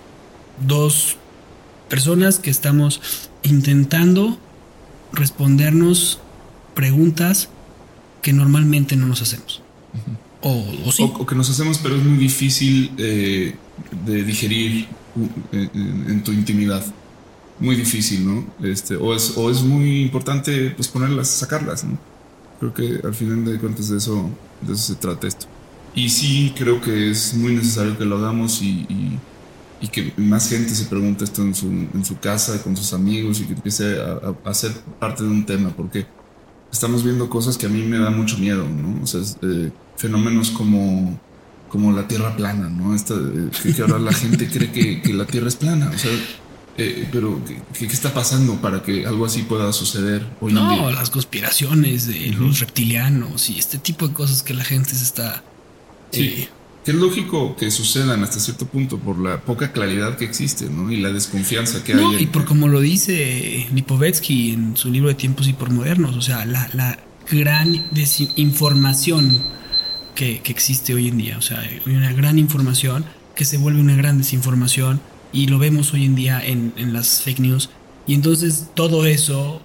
dos personas que estamos intentando respondernos preguntas que normalmente no nos hacemos. o, sí. o, que nos hacemos, pero es muy difícil eh, de digerir eh, en, tu intimidad. Muy difícil, ¿no? Este, o, es, o es muy importante pues ponerlas, sacarlas, ¿no? Creo que al final de cuentas de eso, de eso se trata esto. Y sí creo que es muy necesario que lo hagamos y, y, que más gente se pregunte esto en su, en su, casa, con sus amigos y que empiece a, a, ser parte de un tema, porque estamos viendo cosas que a mí me dan mucho miedo, ¿no? O sea, eh, fenómenos como como la Tierra plana, ¿no? Esta, eh, que, ahora la gente cree que, la Tierra es plana, o sea, eh, pero ¿qué, está pasando para que algo así pueda suceder hoy no, en día? las conspiraciones de los reptilianos y este tipo de cosas que la gente se está... Sí, eh, que es lógico que sucedan hasta cierto punto por la poca claridad que existe, ¿no? Y la desconfianza que no, hay. Y por como lo dice Lipovetsky en su libro de Tiempos Hipermodernos, o sea, la, la gran desinformación que, existe hoy en día. O sea, hay una gran información que se vuelve una gran desinformación y lo vemos hoy en día en, las fake news. Y entonces todo eso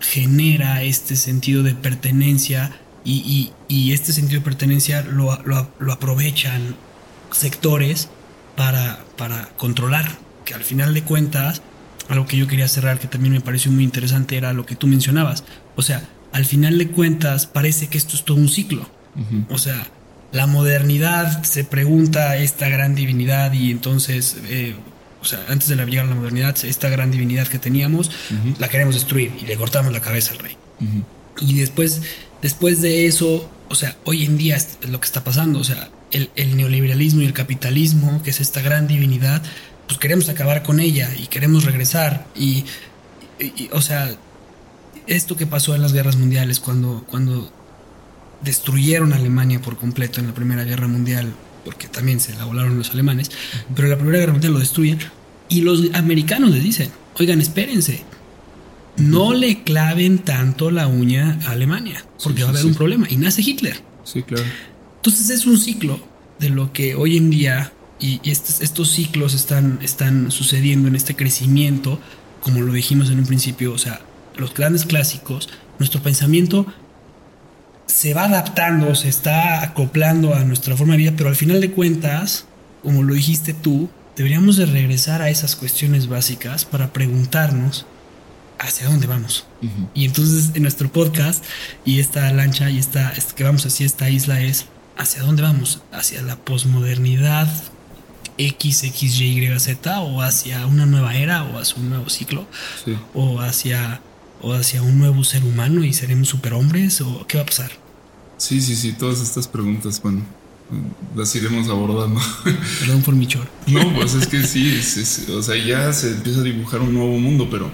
genera este sentido de pertenencia y, este sentido de pertenencia lo, lo, aprovechan sectores para, para controlar, que al final de cuentas, algo que yo quería cerrar que también me pareció muy interesante era lo que tú mencionabas. O sea, al final de cuentas parece que esto es todo un ciclo. O sea, la modernidad se pregunta esta gran divinidad y entonces, eh, o sea, antes de llegar a la modernidad, esta gran divinidad que teníamos, la queremos destruir y le cortamos la cabeza al rey. Y después, después de eso, o sea, hoy en día es lo que está pasando, o sea, el, neoliberalismo y el capitalismo, que es esta gran divinidad, pues queremos acabar con ella y queremos regresar. Y, o sea, esto que pasó en las guerras mundiales, cuando, cuando destruyeron Alemania por completo en la Primera Guerra Mundial, porque también se la volaron los alemanes, pero en la Primera Guerra Mundial lo destruyen y los americanos les dicen, oigan, espérense, no le claven tanto la uña a Alemania, porque va a haber un problema. Y nace Hitler. Sí, claro. Entonces es un ciclo de lo que hoy en día, y estos, estos ciclos están, están sucediendo en este crecimiento, como lo dijimos en un principio, o sea, los grandes clásicos, nuestro pensamiento se va adaptando, se está acoplando a nuestra forma de vida, pero al final de cuentas, como lo dijiste tú, deberíamos de regresar a esas cuestiones básicas para preguntarnos hacia dónde vamos. Y entonces en nuestro podcast y esta lancha y esta, que vamos hacia esta isla es hacia dónde vamos, hacia la posmodernidad X, X, Y, Z o hacia una nueva era o hacia un nuevo ciclo o hacia o hacia un nuevo ser humano y seremos superhombres o qué va a pasar? Sí, sí, sí, todas estas preguntas, bueno, las iremos abordando. Perdón por mi chor. No, pues es que sí, o sea, ya se empieza a dibujar un nuevo mundo, pero,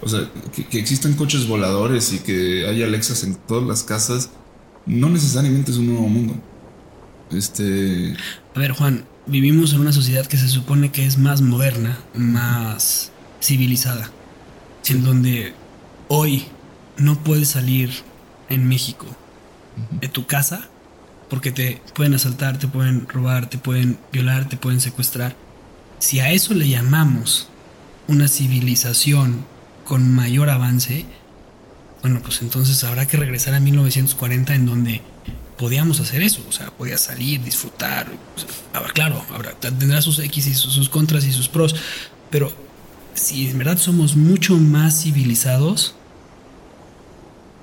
o sea, que, que existan coches voladores y que haya Alexas en todas las casas, no necesariamente es un nuevo mundo. Este. A ver, Juan, vivimos en una sociedad que se supone que es más moderna, más civilizada, en donde hoy no puedes salir en México de tu casa porque te pueden asaltar, te pueden robar, te pueden violar, te pueden secuestrar. Si a eso le llamamos una civilización con mayor avance, bueno, pues entonces habrá que regresar a 1940 en donde podíamos hacer eso, o sea, podías salir, disfrutar, claro, habrá, tendrá sus X y sus contras y sus pros, pero si en verdad somos mucho más civilizados,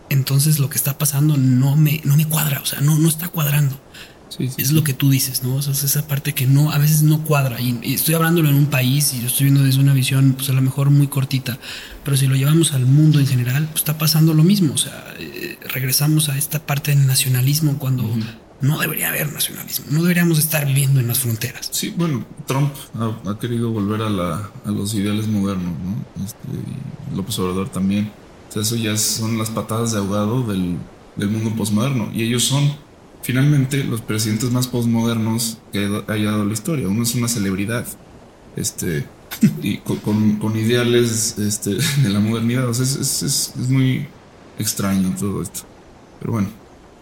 entonces lo que está pasando no me, no me cuadra, o sea, no, no está cuadrando. es lo que tú dices, ¿no? O sea, es esa parte que no, a veces no cuadra. Y, estoy hablándolo en un país y lo estoy viendo desde una visión, pues a lo mejor muy cortita. Pero si lo llevamos al mundo en general, pues está pasando lo mismo. O sea, eh, regresamos a esta parte del nacionalismo cuando no debería haber nacionalismo. No deberíamos estar viviendo en las fronteras. Sí, bueno, Trump ha, querido volver a, la, a, los ideales modernos, ¿no? Este, y López Obrador también. O sea, eso ya son las patadas de ahogado del, del mundo postmoderno. Y ellos son finalmente los presidentes más postmodernos que haya dado la historia. Uno es una celebridad, este, y con, ideales este, de la modernidad. O sea, es, muy extraño todo esto. Pero bueno.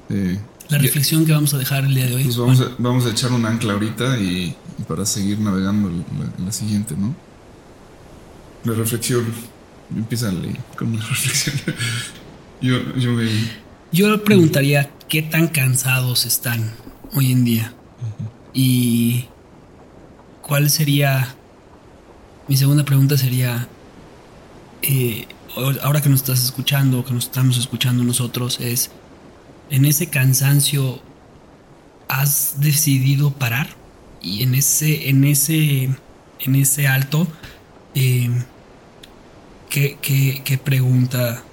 Eh, la reflexión que vamos a dejar el día de hoy. Pues vamos, a, vamos a echar un ancla ahorita y, para seguir navegando la, la, siguiente, ¿no? La reflexión. Empieza con la reflexión. yo, yo me yo preguntaría qué tan cansados están hoy en día. Y cuál sería... Mi segunda pregunta sería, eh, ahora que nos estás escuchando, que nos estamos escuchando nosotros, es, en ese cansancio, ¿has decidido parar? Y en ese, en ese, en ese alto, eh, ¿qué, qué, qué pregunta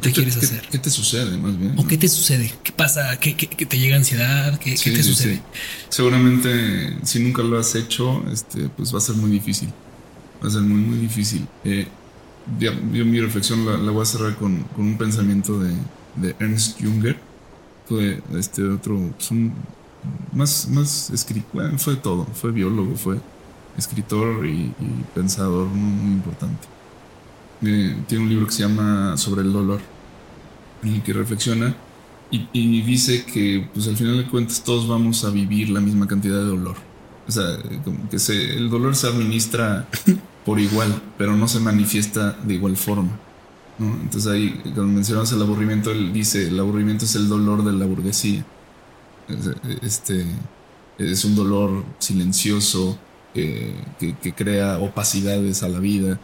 ¿Qué, quieres hacer? Qué, te sucede más bien? ¿O qué te sucede? ¿Qué pasa? ¿Qué, te llega ansiedad? ¿Qué, te sucede? Seguramente si nunca lo has hecho, este, pues va a ser muy difícil. Va a ser muy, muy difícil. Eh, yo, mi reflexión la, voy a cerrar con, un pensamiento de, Ernst Junger. Fue este otro, pues más, más escritor, fue todo. Fue biólogo, fue escritor y, pensador muy importante tiene un libro que se llama Sobre el dolor, en el que reflexiona y, dice que pues al final de cuentas todos vamos a vivir la misma cantidad de dolor. O sea, que se, el dolor se administra por igual, pero no se manifiesta de igual forma. ¿no? Entonces ahí, cuando mencionamos el aburrimiento, él dice, el aburrimiento es el dolor de la burguesía. Este, es un dolor silencioso que, que crea opacidades a la vida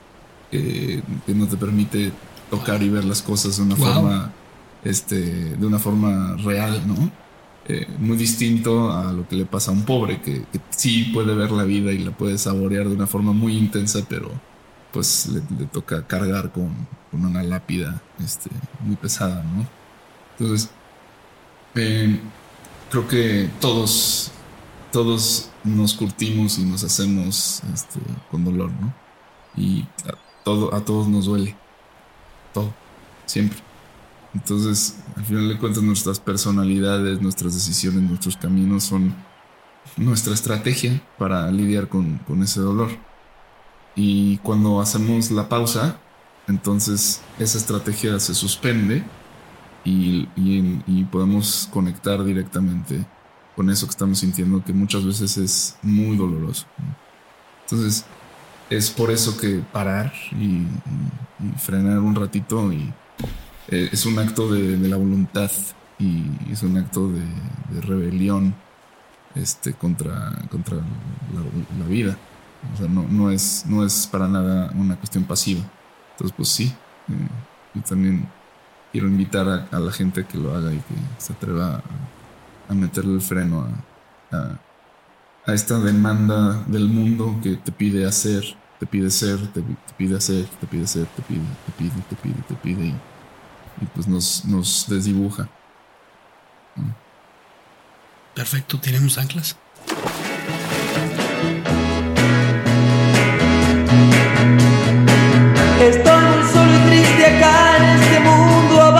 que no te permite tocar y ver las cosas de una forma este de una forma real no eh, muy distinto a lo que le pasa a un pobre que, sí puede ver la vida y la puede saborear de una forma muy intensa pero pues le, toca cargar con, una lápida este, muy pesada no entonces eh, creo que todos todos nos curtimos y nos hacemos este, con dolor no y todo, a todos nos duele. Todo. Siempre. Entonces, al final de cuentas, nuestras personalidades, nuestras decisiones, nuestros caminos son nuestra estrategia para lidiar con, ese dolor. Y cuando hacemos la pausa, entonces esa estrategia se suspende y, y, podemos conectar directamente con eso que estamos sintiendo, que muchas veces es muy doloroso. Entonces, es por eso que parar y, frenar un ratito y eh, es un acto de, la voluntad y es un acto de, rebelión este, contra, contra la, vida. O sea, no, no, es, no es para nada una cuestión pasiva. Entonces, pues sí, eh, yo también quiero invitar a, la gente que lo haga y que se atreva a, meterle el freno a, a esta demanda del mundo que te pide hacer te pide ser, te, pide hacer, te pide ser, te pide, te pide, te pide, te pide y, pues nos, nos desdibuja. Perfecto, ¿tenemos anclas? Estoy muy solo y triste acá en este mundo